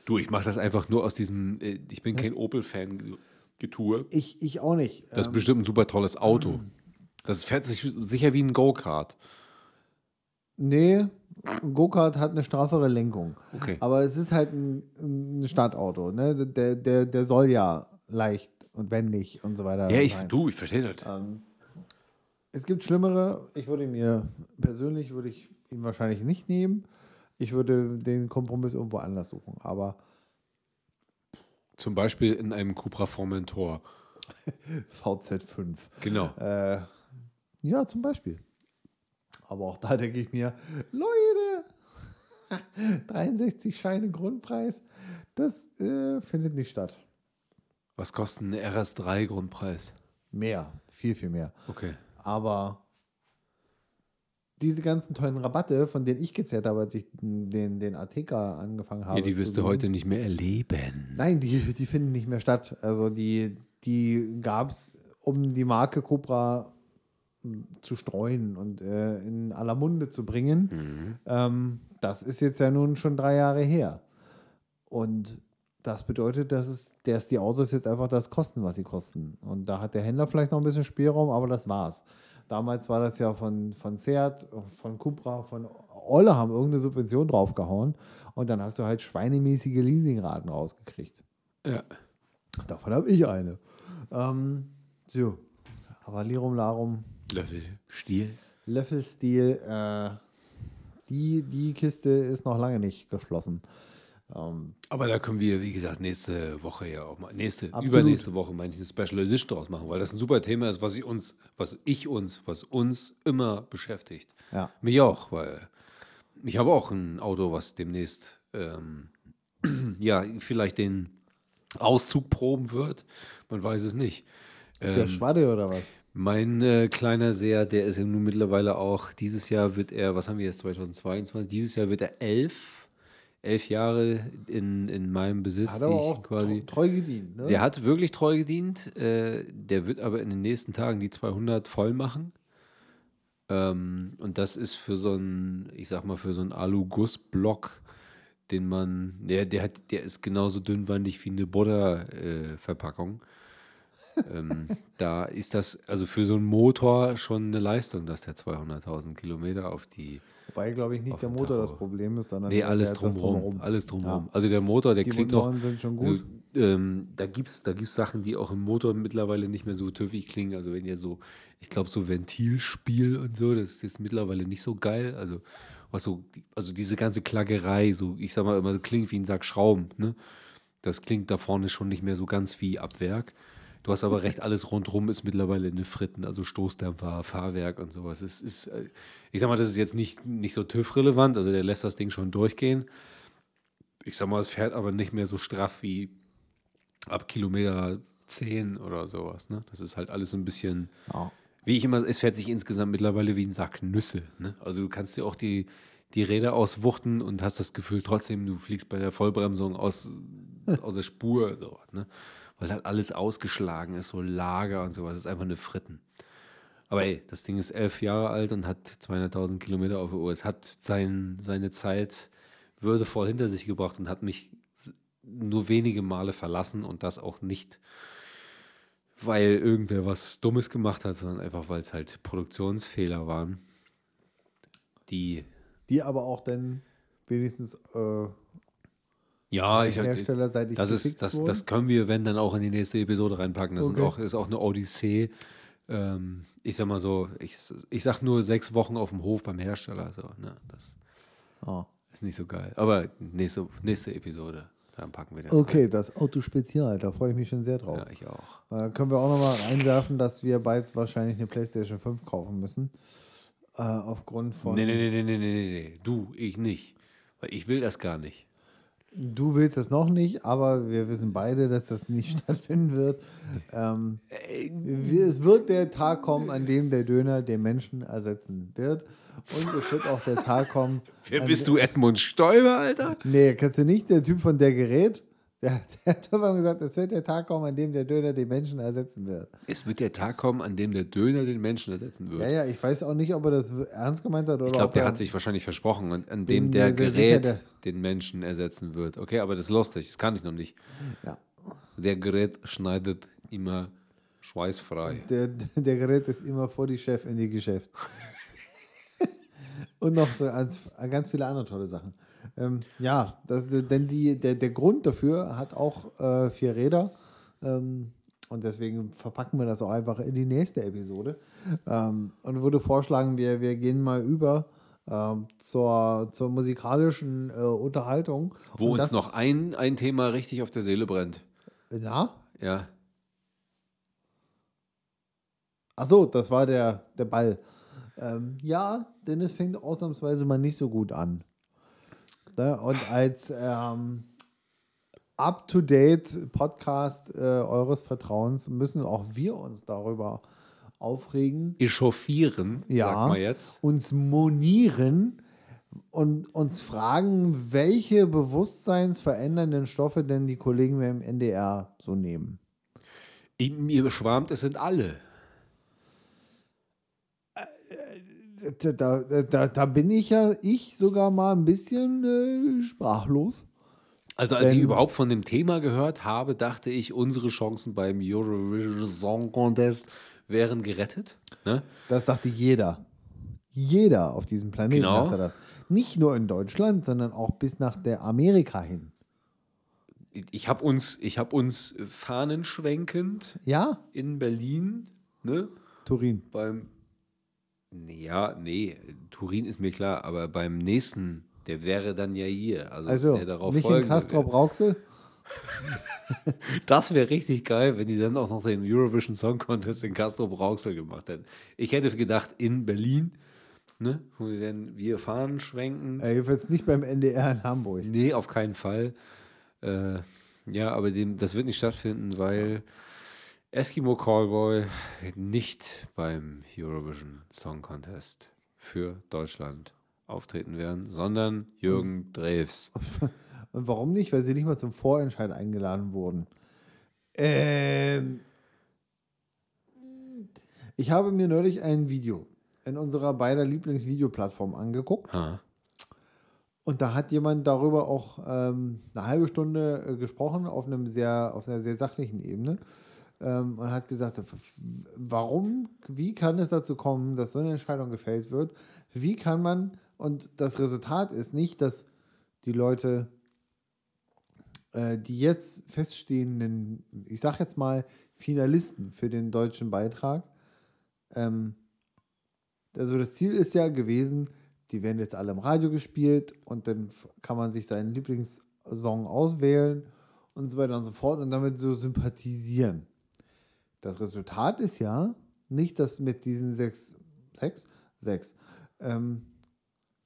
Du, ich mache das einfach nur aus diesem, äh, ich bin kein Opel-Fan getue. Ich, ich auch nicht. Das ist Ähm, bestimmt ein super tolles Auto. Das fährt sich sicher wie ein Go-Kart. nee, ein Go-Kart hat eine straffere Lenkung. Okay. Aber es ist halt ein, ein Stadtauto. Ne? Der, der, der soll ja leicht und wendig und so weiter Ja, ich, du, ich verstehe das. Ähm, es gibt schlimmere. Ich würde mir persönlich würde ich ihn wahrscheinlich nicht nehmen. Ich würde den Kompromiss irgendwo anders suchen. Aber Zum Beispiel in einem Cupra Formentor. VZ5. Genau. Äh, ja, zum Beispiel. Aber auch da denke ich mir, Leute, 63 Scheine Grundpreis, das äh, findet nicht statt. Was kostet ein RS3 Grundpreis? Mehr, viel, viel mehr. Okay. Aber diese ganzen tollen Rabatte, von denen ich gezerrt habe, als ich den, den ATK angefangen habe. Ja, die wirst du heute nicht mehr erleben. Nein, die, die finden nicht mehr statt. Also die, die gab es, um die Marke Cobra m, zu streuen und äh, in aller Munde zu bringen. Mhm. Ähm, das ist jetzt ja nun schon drei Jahre her. Und das bedeutet, dass, es, dass die Autos jetzt einfach das kosten, was sie kosten. Und da hat der Händler vielleicht noch ein bisschen Spielraum, aber das war's. Damals war das ja von, von Seat, von Cupra, von Olle haben irgendeine Subvention draufgehauen. Und dann hast du halt schweinemäßige Leasingraten rausgekriegt. Ja. Davon habe ich eine. Ähm, so. Aber Lirum Larum, Löffel, Stiel. Löffelstil, äh, die, die Kiste ist noch lange nicht geschlossen. Ähm, Aber da können wir, wie gesagt, nächste Woche ja auch mal, nächste, Absolut. übernächste Woche, meine ich, eine Special Edition draus machen, weil das ein super Thema ist, was ich uns, was ich uns, was uns immer beschäftigt. ja. Mich auch, weil ich habe auch ein Auto, was demnächst ähm, ja, vielleicht den Auszug proben wird. Man weiß es nicht. Der Ähm, Schwadde oder was? mein äh, kleiner Seher, der ist ja nun mittlerweile auch, dieses Jahr wird er, was haben wir jetzt, 2022? Dieses Jahr wird er elf, elf Jahre in, in meinem Besitz, Hat aber auch quasi. treu gedient. Ne? Der hat wirklich treu gedient. Äh, der wird aber in den nächsten Tagen die 200 voll machen. Ähm, und das ist für so einen, ich sag mal, für so einen Alu-Guss-Block, den man, der, der, hat, der ist genauso dünnwandig wie eine Butter-Verpackung. ähm, da ist das, also für so einen Motor schon eine Leistung, dass der 200.000 Kilometer auf die, Wobei, glaube ich, nicht der Motor Tacho. das Problem ist, sondern nee, alles drumherum, alles drumherum. Ja. Also der Motor, der Die klingt noch, Motoren sind schon also, gut. ähm, da gibt es da gibt's Sachen, die auch im Motor mittlerweile nicht mehr so töffig klingen. Also wenn ihr so, ich glaube, so Ventilspiel und so, das ist jetzt mittlerweile nicht so geil. Also, was so, also diese ganze Klaggerei, so, ich sag mal immer, so klingt wie ein Sack Schrauben, ne? Das klingt da vorne schon nicht mehr so ganz wie ab Werk. Du hast aber recht, alles rundrum ist mittlerweile eine Fritten, also Stoßdämpfer, Fahrwerk und sowas. Es ist, äh, ich sag mal, das ist jetzt nicht, nicht so TÜV-relevant, also der lässt das Ding schon durchgehen. Ich sag mal, es fährt aber nicht mehr so straff wie ab Kilometer 10 oder sowas. Ne? Das ist halt alles so ein bisschen, Ja. wie ich immer, es fährt sich insgesamt mittlerweile wie ein Sack Nüsse. Ne? Also du kannst dir auch die, die Räder auswuchten und hast das Gefühl trotzdem, du fliegst bei der Vollbremsung aus, aus der Spur. So, ne? Weil halt alles ausgeschlagen ist, so Lager und sowas. Das ist einfach eine Fritten. Aber ey, das Ding ist elf Jahre alt und hat 200.000 Kilometer auf der Uhr. Es hat sein, seine Zeit würdevoll hinter sich gebracht und hat mich nur wenige Male verlassen und das auch nicht, weil irgendwer was Dummes gemacht hat, sondern einfach, weil es halt Produktionsfehler waren, die Die aber auch dann wenigstens äh, ja, ich herstellerseitig das ist das, das können wir, wenn dann auch in die nächste Episode reinpacken. Das Okay. auch, ist auch eine Odyssee, ähm, ich sag mal so, ich, ich sag nur sechs Wochen auf dem Hof beim Hersteller. So, ne? Das Oh. ist nicht so geil. Aber nächste, nächste Episode, dann packen wir das. Okay, das Auto Spezial, da freue ich mich schon sehr drauf. Rein. Ja, ich auch. Äh, können wir auch nochmal einwerfen, dass wir bald wahrscheinlich eine PlayStation 5 kaufen müssen. Äh, aufgrund von. Nee, nee, nee, nee, nee, nee, nee. Du, ich nicht. Weil ich will das gar nicht. Du willst das noch nicht, aber wir wissen beide, dass das nicht stattfinden wird. Ähm, es wird der Tag kommen, an dem der Döner den Menschen ersetzen wird. Und es wird auch der Tag kommen. Wer bist du, Edmund Stoiber, Alter? Nee, kennst du nicht, der Typ von der Gerät? Der, der hat aber gesagt, es wird der Tag kommen, an dem der Döner den Menschen ersetzen wird. Es wird der Tag kommen, an dem der Döner den Menschen ersetzen wird. Ja, ja, ich weiß auch nicht, ob er das ernst gemeint hat oder Ich glaube, der er- hat sich wahrscheinlich versprochen, an Bin dem der Gerät sicher, der- den Menschen ersetzen wird. Okay, aber das ist lustig, das kann ich noch nicht. Ja. Der Gerät schneidet immer schweißfrei. Der, der Gerät ist immer vor die Chef in die Geschäft. Und noch so ganz, ganz viele andere tolle Sachen. Ähm, ja, das, denn die, der, der Grund dafür hat auch äh, vier Räder. Ähm, und deswegen verpacken wir das auch einfach in die nächste Episode. Ähm, und würde vorschlagen, wir, wir gehen mal über ähm, zur, zur musikalischen äh, Unterhaltung. Wo Und uns noch ein, ein Thema richtig auf der Seele brennt. Na? Ja. Ach so, das war der, der Ball. Ähm, ja, denn es fängt ausnahmsweise mal nicht so gut an. Ne? Und als ähm, up-to-date Podcast äh, eures Vertrauens müssen auch wir uns darüber aufregen, Echauffieren, Ja. sagt man jetzt. uns monieren und uns fragen, welche bewusstseinsverändernden Stoffe denn die Kollegen beim NDR so nehmen. Mir schwarmt, es sind alle. Da, da, da, da bin ich ja, ich sogar mal ein bisschen äh, sprachlos. Also als ich Wenn- überhaupt von dem Thema gehört habe, dachte ich, unsere Chancen beim Eurovision Song Contest wären gerettet. Ne? Das dachte jeder. Jeder auf diesem Planeten Genau. dachte das. Nicht nur in Deutschland, sondern auch bis nach der Amerika hin. Ich habe uns, ich hab uns fahnenschwenkend Ja, in Berlin, ne, Turin. beim, ja, nee, Turin ist mir klar, aber beim nächsten, der wäre dann ja hier. Also, Also, der darauf nicht in folgende Castro wäre. Brauxel. Das wäre richtig geil, wenn die dann auch noch den Eurovision Song Contest in Castro Brauxel gemacht hätten. Ich hätte gedacht, in Berlin, ne, wo die dann wir fahren schwenken. Äh, jedenfalls nicht beim NDR in Hamburg. Nee, auf keinen Fall. Äh, ja, aber dem, das wird nicht stattfinden, weil Eskimo Callboy nicht beim Eurovision Song Contest für Deutschland auftreten werden, sondern Jürgen Drews. Und warum nicht? Weil sie nicht mal zum Vorentscheid eingeladen wurden. Ähm, ich habe mir neulich ein Video in unserer beider Lieblingsvideoplattform angeguckt. Ha. Und da hat jemand darüber auch ähm, eine halbe Stunde äh, gesprochen auf einem sehr, auf einer sehr sachlichen Ebene. Ähm, und hat gesagt, warum, wie kann es dazu kommen, dass so eine Entscheidung gefällt wird? Wie kann man, und das Resultat ist nicht, dass die Leute, äh, die jetzt feststehenden, ich sag jetzt mal, Finalisten für den deutschen Beitrag, ähm, also das Ziel ist ja gewesen, die werden jetzt alle im Radio gespielt und dann kann man sich seinen Lieblingssong auswählen und so weiter und so fort und damit so sympathisieren. Das Resultat ist ja nicht, dass mit diesen sechs, sechs, sechs ähm,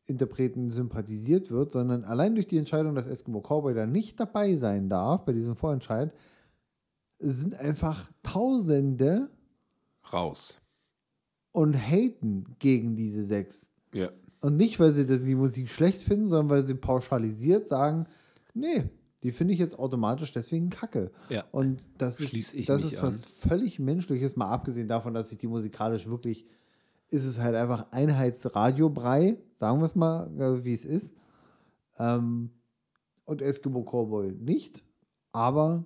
Interpreten sympathisiert wird, sondern allein durch die Entscheidung, dass Eskimo Cowboy da nicht dabei sein darf bei diesem Vorentscheid, sind einfach Tausende Raus. und haten gegen diese sechs. Ja. Und nicht, weil sie die Musik schlecht finden, sondern weil sie pauschalisiert sagen, nee, die finde ich jetzt automatisch deswegen kacke. Ja. Und das Schließ ist, ich das ist was völlig Menschliches, mal abgesehen davon, dass sich die musikalisch wirklich, ist es halt einfach Einheitsradiobrei, sagen wir es mal, äh, wie es ist. Ähm, und Eskimo Cowboy nicht, aber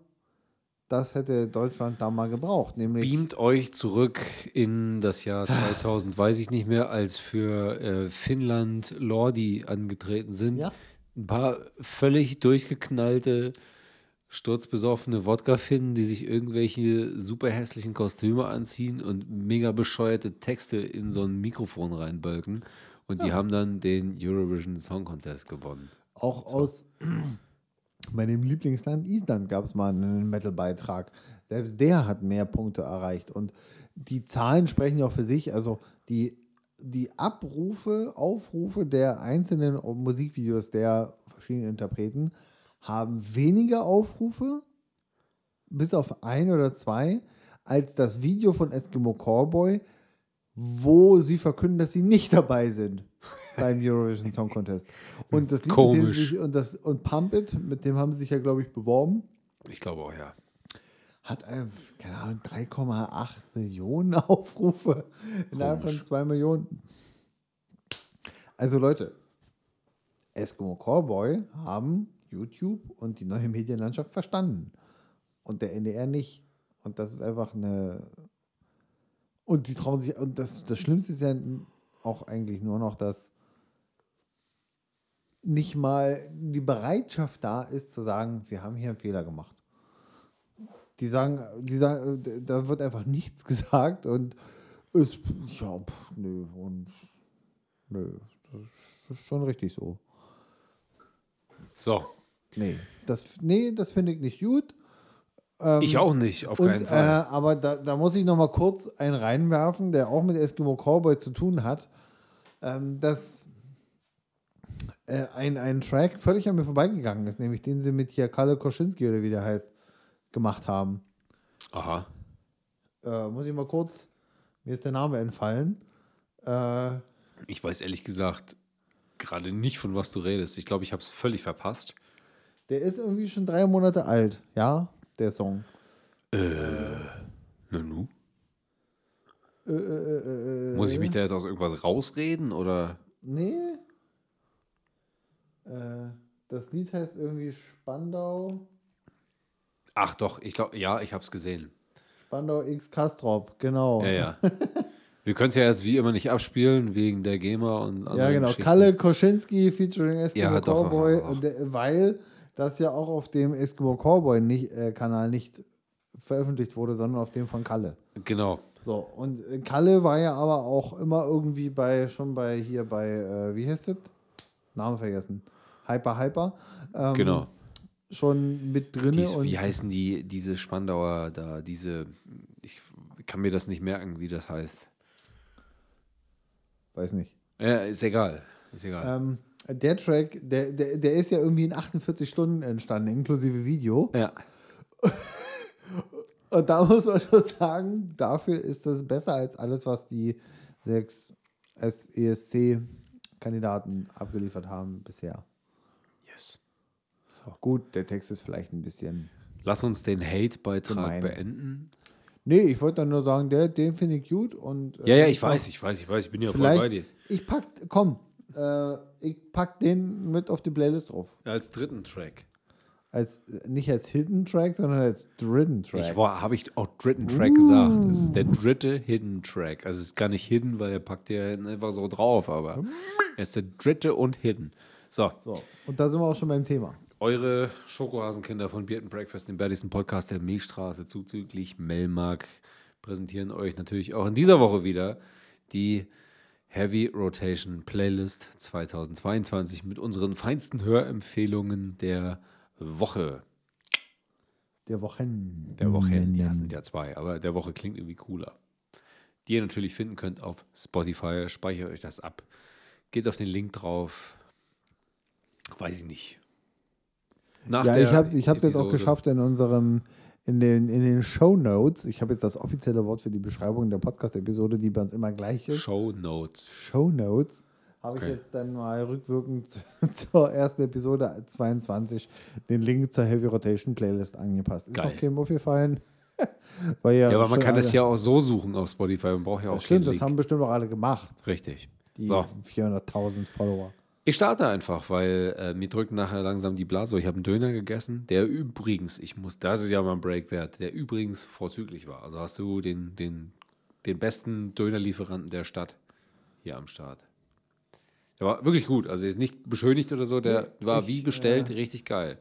das hätte Deutschland da mal gebraucht, nämlich Beamt euch zurück in das Jahr 2000, weiß ich nicht mehr, als für äh, Finnland Lordi angetreten sind. Ja. Ein paar völlig durchgeknallte sturzbesoffene Wodka-Finnen, die sich irgendwelche super hässlichen Kostüme anziehen und mega bescheuerte Texte in so ein Mikrofon reinbölken. Und die haben dann den Eurovision Song Contest gewonnen. Auch aus meinem Lieblingsland Island gab es mal einen Metal-Beitrag. Selbst der hat mehr Punkte erreicht. Und die Zahlen sprechen ja auch für sich. Also die, die Abrufe, Aufrufe der einzelnen Musikvideos der verschiedenen Interpreten haben weniger Aufrufe, bis auf ein oder zwei, als das Video von Eskimo Cowboy, wo sie verkünden, dass sie nicht dabei sind beim Eurovision Song Contest. Und das Lied, mit dem sie Komisch. sich, und, das, und Pump It, mit dem haben sie sich ja, glaube ich, beworben, Ich glaube auch, ja. Hat, keine Ahnung, 3,8 Millionen Aufrufe innerhalb von Komisch. 2 Millionen. Also Leute, Eskimo Cowboy haben YouTube und die neue Medienlandschaft verstanden. Und der NDR nicht. Und das ist einfach eine. Und die trauen sich. Und das, das Schlimmste ist ja auch eigentlich nur noch, dass nicht mal die Bereitschaft da ist, zu sagen, wir haben hier einen Fehler gemacht. Die sagen, die sagen, äh, da wird einfach nichts gesagt und ist, ja, pff, nö, und nö, das ist schon richtig so. So. Nee, das, nee, das finde ich nicht gut. ich auch nicht, auf Und, keinen äh, Fall. aber da, da muss ich noch mal kurz einen reinwerfen, der auch mit Eskimo Cowboy zu tun hat. Ähm, dass äh, ein, ein Track völlig an mir vorbeigegangen ist, nämlich den sie mit hier Kalle Koschinski oder wie der heißt, gemacht haben. Aha. Äh, muss ich mal kurz, mir ist der Name entfallen. Äh, Ich weiß ehrlich gesagt gerade nicht, von was du redest. Ich glaube, ich habe es völlig verpasst. der ist irgendwie schon drei Monate alt, ja, der Song. Nanu. Äh, äh, äh, äh, Muss ich mich da jetzt aus irgendwas rausreden oder? Nee. Äh, das Lied heißt irgendwie Spandau. Ach doch, ich glaube, ja, ich habe es gesehen. Spandau X Kastrop, genau. Ja, ja. Wir können es ja jetzt wie immer nicht abspielen, wegen der GEMA und Ja, anderen genau. Geschichten. Kalle Koschinski featuring Eskimo Ja, doch, doch, Cowboy, doch, doch. weil das ja auch auf dem Eskimo Cowboy nicht, äh, Kanal nicht veröffentlicht wurde, sondern auf dem von Kalle. Genau. So, und äh, Kalle war ja aber auch immer irgendwie bei, schon bei hier bei, äh, wie heißt das? Name vergessen. Hyper Hyper. Ähm, Genau. Schon mit drin. Dies, wie heißen die, diese Spandauer da, diese, ich kann mir das nicht merken, wie das heißt. weiß nicht. Ja, ist egal. Ist egal. Ähm, der Track, der, der, der ist ja irgendwie in 48 Stunden entstanden, inklusive Video. ja. Und da muss man schon sagen, dafür ist das besser als alles, was die sechs ESC-Kandidaten abgeliefert haben bisher. Yes. So. Gut, der Text ist vielleicht ein bisschen. Lass uns den Hate-Beitrag beenden. Nee, ich wollte dann nur sagen, der, den finde ich gut. Und, äh, Ja, ja, ich weiß, ich weiß, ich weiß, ich bin ja voll bei dir. Ich pack, komm, äh, ich pack den mit auf die Playlist drauf. Als dritten Track. Als, nicht als Hidden Track, sondern als dritten Track. Ich war, habe ich auch dritten Track gesagt. Das ist der dritte Hidden Track. Also es ist gar nicht hidden, weil er packt ja einfach so drauf, aber er ist der dritte und hidden. So, so, und da sind wir auch schon beim Thema. Eure Schokohasenkinder von Beard Breakfast, dem bärtigsten Podcast der Milchstraße, zuzüglich Melmark, präsentieren euch natürlich auch in dieser Woche wieder die Heavy Rotation Playlist 2022 mit unseren feinsten Hörempfehlungen der Woche. Der Wochen. Der Woche, ja, es sind ja zwei, aber der Woche klingt irgendwie cooler. Die ihr natürlich finden könnt auf Spotify. Speichert euch das ab. Geht auf den Link drauf. Weiß ich nicht. Nach Ja, ich habe es ich hab's jetzt auch geschafft in unserem, in den, in den Show Notes. Ich habe jetzt das offizielle Wort für die Beschreibung der Podcast-Episode, die bei uns immer gleich ist. Show Notes. Show Notes. Habe Okay. ich jetzt dann mal rückwirkend zur ersten Episode 22 den Link zur Heavy Rotation Playlist angepasst. Ist Geil. noch keinem aufgefallen. Weil ja, Ja, aber man kann das ja auch so suchen auf Spotify. Man braucht ja auch Das stimmt, das haben bestimmt auch alle gemacht, Richtig. die So. 400.000 Follower. Ich starte einfach, weil äh, mir drückt nachher langsam die Blase. Ich habe einen Döner gegessen, der übrigens, ich muss, das ist ja mal ein Break wert, der übrigens vorzüglich war. Also hast du den, den, den besten Dönerlieferanten der Stadt hier am Start. Der war wirklich gut, also jetzt nicht beschönigt oder so, der Nee, war ich, wie bestellt, äh, richtig geil.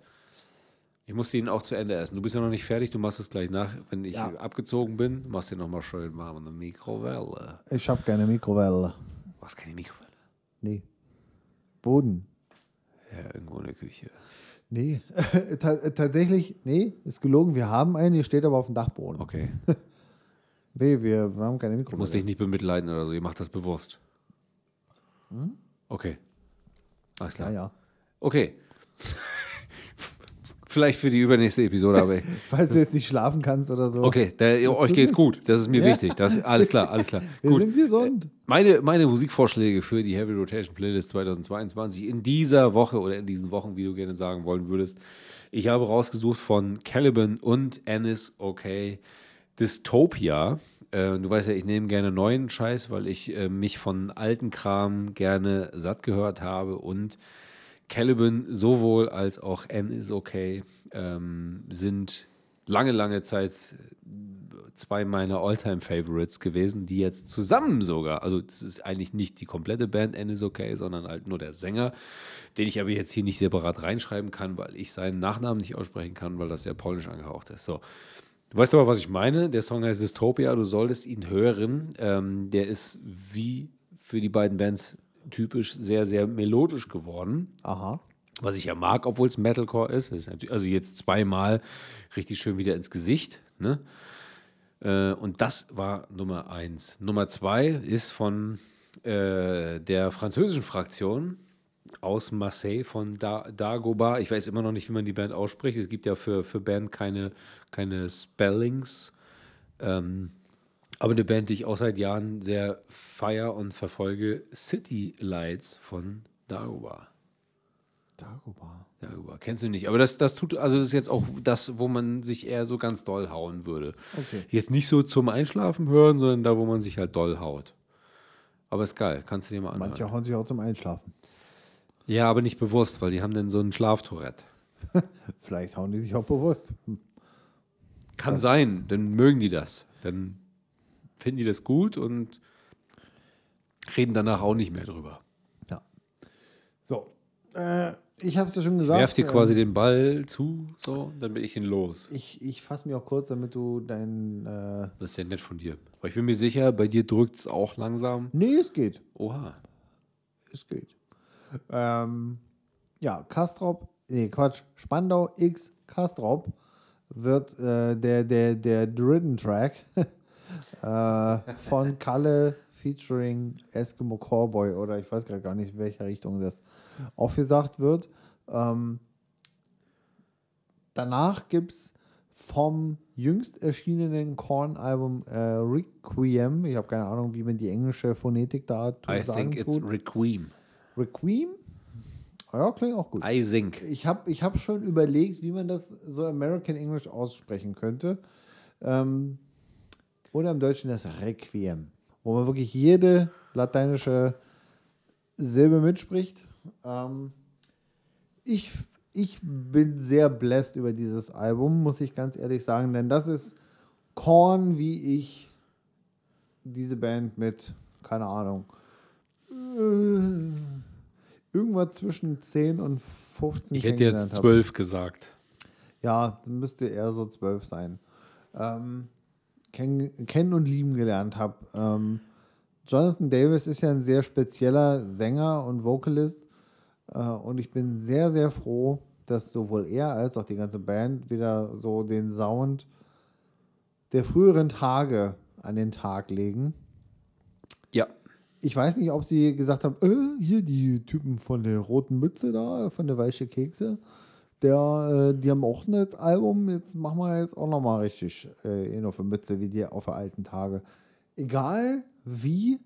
Ich muss den auch zu Ende essen. Du bist ja noch nicht fertig, du machst es gleich nach. Wenn ich Ja. abgezogen bin, machst du den nochmal schön warm in der Mikrowelle. Ich habe keine Mikrowelle. Was keine Mikrowelle? Nee. Boden. Ja, irgendwo in der Küche. Nee. Ta tatsächlich, nee, ist gelogen. Wir haben eine, die steht aber auf dem Dachboden. Okay. Nee, wir, haben keine Ich muss Mikrowelle. dich nicht bemitleiden oder so, ihr macht das bewusst. Okay. Alles Ja, klar. ja. Okay. Vielleicht für die übernächste Episode, aber Falls du jetzt nicht schlafen kannst oder so. okay, da, euch geht's mir- gut. Das ist mir Ja. wichtig. Das, alles klar, alles klar. Wir Gut. sind gesund. Meine, meine Musikvorschläge für die Heavy Rotation Playlist 2022 in dieser Woche oder in diesen Wochen, wie du gerne sagen wollen würdest. Ich habe rausgesucht von Caliban und Ennis Okay Dystopia. Äh, du weißt ja, ich nehme gerne neuen Scheiß, weil ich äh, mich von alten Kram gerne satt gehört habe und Caliban sowohl als auch N is okay ähm, sind lange, lange Zeit zwei meiner All-Time-Favorites gewesen, die jetzt zusammen sogar, also das ist eigentlich nicht die komplette Band N is okay, sondern halt nur der Sänger, den ich aber jetzt hier nicht separat reinschreiben kann, weil ich seinen Nachnamen nicht aussprechen kann, weil das ja polnisch angehaucht ist. So. Du weißt aber, was ich meine. Der Song heißt Dystopia, du solltest ihn hören. Ähm, der ist wie für die beiden Bands typisch sehr, sehr melodisch geworden. Aha. Was ich ja mag, obwohl es Metalcore ist. ist natürlich, also jetzt zweimal richtig schön wieder ins Gesicht. Ne? Äh, und das war Nummer eins. Nummer zwei ist von äh, der französischen Fraktion aus Marseille von da Dagobah. Ich weiß immer noch nicht, wie man die Band ausspricht. Es gibt ja für, für Band keine, keine Spellings. Ähm, aber eine Band, die ich auch seit Jahren sehr feier und verfolge, City Lights von Dagobah. Dagobah. Dagobah. Kennst du nicht. Aber das, das tut, also das ist jetzt auch das, wo man sich eher so ganz doll hauen würde. Okay. Jetzt nicht so zum Einschlafen hören, sondern da, wo man sich halt doll haut. Aber ist geil, kannst du dir mal anhören. Manche hauen sich auch zum Einschlafen. Ja, aber nicht bewusst, weil die haben dann so ein Schlaftourette. Vielleicht hauen die sich auch bewusst. Kann sein, dann mögen die das. Dann finden die das gut und reden danach auch nicht mehr drüber. Ja. So. Äh, ich habe es ja schon gesagt. Werf dir ähm, quasi den Ball zu, so, dann bin ich ihn los. Ich, ich fasse mich auch kurz, damit du dein. Äh, Das ist ja nett von dir. Aber ich bin mir sicher, bei dir drückt es auch langsam. nee, es geht. Oha. Es geht. Ähm, ja, Kastrop, nee, Quatsch, Spandau X Kastrop wird äh, der, der, der Dridden-Track äh, von Kalle featuring Eskimo Cowboy oder ich weiß gerade gar nicht, in welcher Richtung das aufgesagt wird. Ähm, danach gibt es vom jüngst erschienenen Korn-Album äh, Requiem, ich habe keine Ahnung, wie man die englische Phonetik da tu- I sagen think it's tut. Requiem. Requiem? Ja, klingt auch gut. I think. Ich habe ich hab schon überlegt, wie man das so American English aussprechen könnte. Ähm, oder im Deutschen das Requiem, wo man wirklich jede lateinische Silbe mitspricht. Ähm, ich, ich bin sehr blessed über dieses Album, muss ich ganz ehrlich sagen, denn das ist Korn, wie ich diese Band mit, keine Ahnung, äh, irgendwas zwischen 10 und 15 Ich hätte jetzt hab. zwölf gesagt. Ja, müsste eher so 12 sein. Ähm, kenn, kennen und lieben gelernt habe. Ähm, Jonathan Davis ist ja ein sehr spezieller Sänger und Vocalist. Äh, und ich bin sehr, sehr froh, dass sowohl er als auch die ganze Band wieder so den Sound der früheren Tage an den Tag legen. Ja. Ich weiß nicht, ob sie gesagt haben, äh, hier die Typen von der roten Mütze da, von der weiche Kekse, der, äh, die haben auch ein Album, jetzt machen wir jetzt auch nochmal richtig äh, in auf der Mütze, wie die auf der alten Tage. Egal wie,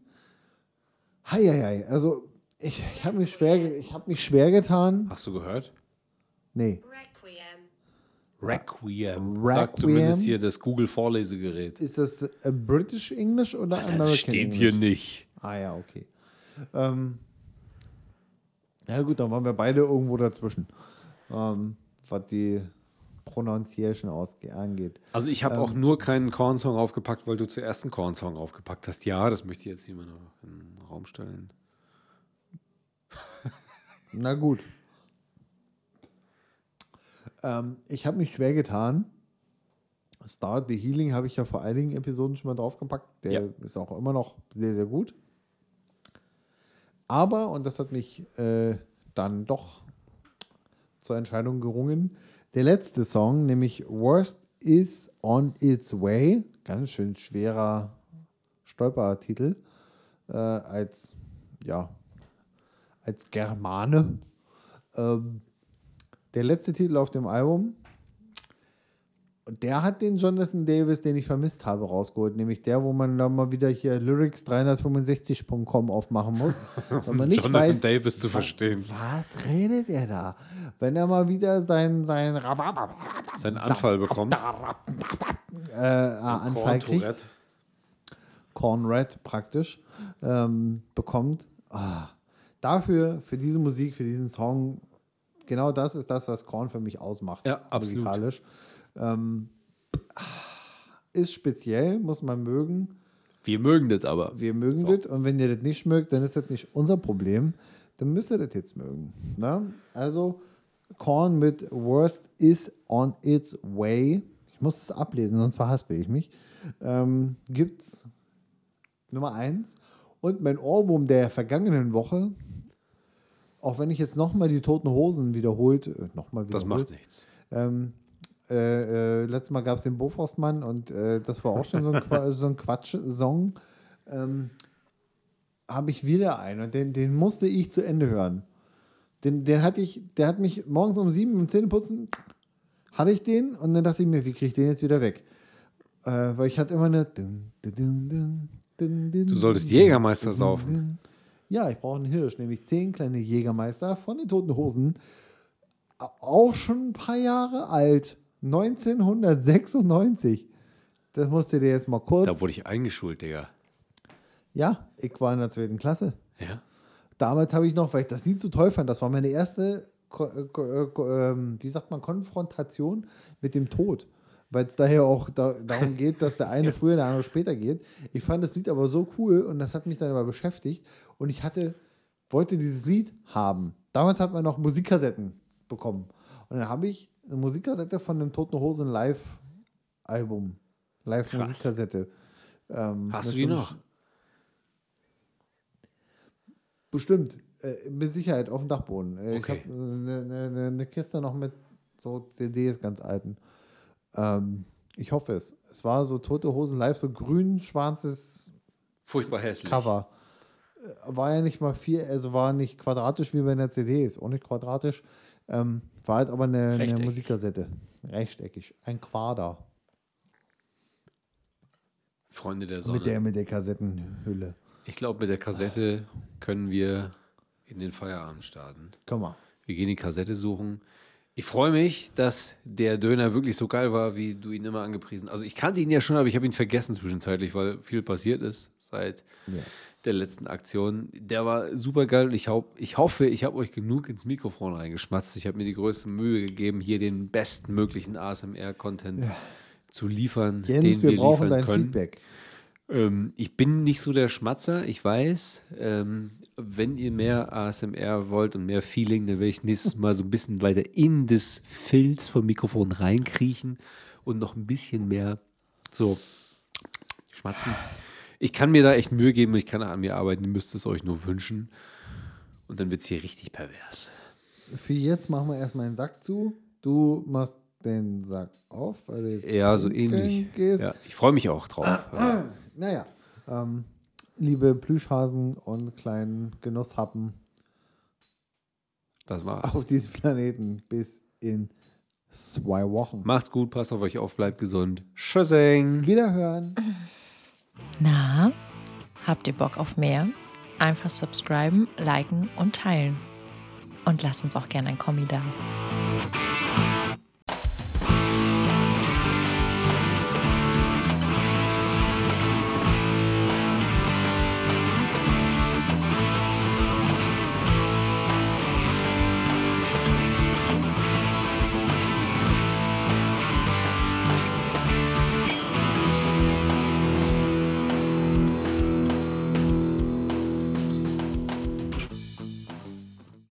hei, hei, hei. also ich, ich habe mich, schwer ich hab mich schwer getan. Hast du gehört? Nee, Requiem. Requiem. Requiem. Sagt zumindest hier das Google-Vorlesegerät. ist das äh, British English oder American Das steht English? hier nicht. Ah ja, okay. Ähm, ja gut, dann waren wir beide irgendwo dazwischen, ähm, was die Pronunciation angeht. Also ich habe Ähm. auch nur keinen Korn-Song aufgepackt, weil du zuerst einen Korn-Song aufgepackt hast. Ja, das möchte ich jetzt noch in den Raum stellen. Na gut. Ähm, ich habe mich schwer getan. Start the Healing habe ich ja vor einigen Episoden schon mal draufgepackt. Der Ja. ist auch immer noch sehr, sehr gut. Aber, und das hat mich äh, dann doch zur Entscheidung gerungen, der letzte Song, nämlich Worst is on its way, ganz schön schwerer Stolpertitel, äh, als, ja, als Germane. Ähm, der letzte Titel auf dem Album, und der hat den Jonathan Davis, den ich vermisst habe, rausgeholt. Nämlich der, wo man dann mal wieder hier lyrics365.com aufmachen muss. Wenn man nicht Jonathan weiß, Davis zu verstehen. was redet er da? Wenn er mal wieder sein, sein Seinen Anfall bekommt. äh, Anfall kriegt. Cornred praktisch, ähm, bekommt. Ah, dafür, für diese Musik, für diesen Song, genau das ist das, was Korn für mich ausmacht. Ja, absolut. Musikalisch. Ähm, ist speziell, muss man mögen. Wir mögen das aber. Wir mögen So. das und wenn ihr das nicht mögt, dann ist das nicht unser Problem. Dann müsst ihr das jetzt mögen. Ne? Also, Korn mit Worst is on its way. Ich muss das ablesen, sonst verhaspel ich mich. Ähm, gibt's Nummer eins. Und mein Ohrwurm der vergangenen Woche, auch wenn ich jetzt nochmal die Toten Hosen wiederholt, äh, nochmal wiederholt. Das macht nichts. Ähm, äh, äh, letztes Mal gab es den Boforstmann und äh, das war auch schon so ein, Qua so ein Quatsch-Song. Ähm, Habe ich wieder einen und den, den musste ich zu Ende hören. Den, den hatte ich, der hat mich morgens um sieben im Zähneputzen, hatte ich den und dann dachte ich mir, wie kriege ich den jetzt wieder weg? Äh, weil ich hatte immer eine. Du solltest Jägermeister saufen. Ja, ich brauche einen Hirsch, nämlich zehn kleine Jägermeister von den Toten Hosen. Auch schon ein paar Jahre alt. 1996. Das musst du dir jetzt mal kurz. Da wurde ich eingeschult, Digga. ja, ich war in der zweiten Klasse. Ja. Damals habe ich noch, weil ich das nie so toll fand, das war meine erste, äh, äh, ähm, wie sagt man, Konfrontation mit dem Tod. Weil es daher auch da, darum geht, dass der eine früher, der andere später geht. Ich fand das Lied aber so cool und das hat mich dann aber beschäftigt. Und ich hatte, wollte dieses Lied haben. Damals hat man noch Musikkassetten bekommen. Und dann habe ich eine Musikkassette von einem Toten Hosen Live-Album. Live-Musikkassette. Ähm, Hast du die noch? Bestimmt. Äh, mit Sicherheit auf dem Dachboden. Äh, Ich Okay. habe eine ne, ne, ne Kiste noch mit so CDs ganz alten. Ähm, ich hoffe es. Es war so Tote Hosen live, so grün-schwarzes Furchtbar hässlich. Cover. Äh, War ja nicht mal vier, also war nicht quadratisch wie bei einer CD, ist auch nicht quadratisch. Ähm, war halt aber eine, eine. Musikkassette. Rechteckig. Ein Quader. Freunde der Sonne. Mit der, mit der Kassettenhülle. ich glaube, mit der Kassette können wir in den Feierabend starten. Komm mal. Wir gehen die Kassette suchen. Ich freue mich, dass der Döner wirklich so geil war, wie du ihn immer angepriesen Also ich kannte ihn ja schon, aber ich habe ihn vergessen zwischenzeitlich, weil viel passiert ist seit der letzten Aktion. Der war super geil und ich, hau- ich hoffe, ich habe euch genug ins Mikrofon reingeschmatzt. Ich habe mir die größte Mühe gegeben, hier den bestmöglichen ASMR-Content zu liefern, Jens, den wir wir brauchen liefern dein können. Feedback. Ähm, ich bin nicht so der Schmatzer, ich weiß. Ähm, wenn ihr mehr ASMR wollt und mehr Feeling, dann werde ich nächstes Mal so ein bisschen weiter in das Filz vom Mikrofon reinkriechen und noch ein bisschen mehr so schmatzen. Ich kann mir da echt Mühe geben und ich kann an mir arbeiten. Ihr müsst es euch nur wünschen. Und dann wird es hier richtig pervers. Für jetzt machen wir erstmal einen Sack zu. Du machst den Sack auf, weil du jetzt Ja, so ähnlich. Gehst. Ja, ich freue mich auch drauf. Naja, ähm, liebe Plüschhasen und kleinen Genusshappen Das war's. auf diesem Planeten bis in zwei Wochen. Macht's gut, passt auf euch auf, bleibt gesund. Tschüssing. Wiederhören. Na, habt ihr Bock auf mehr? Einfach subscriben, liken und teilen. Und lasst uns auch gerne ein Kommi da.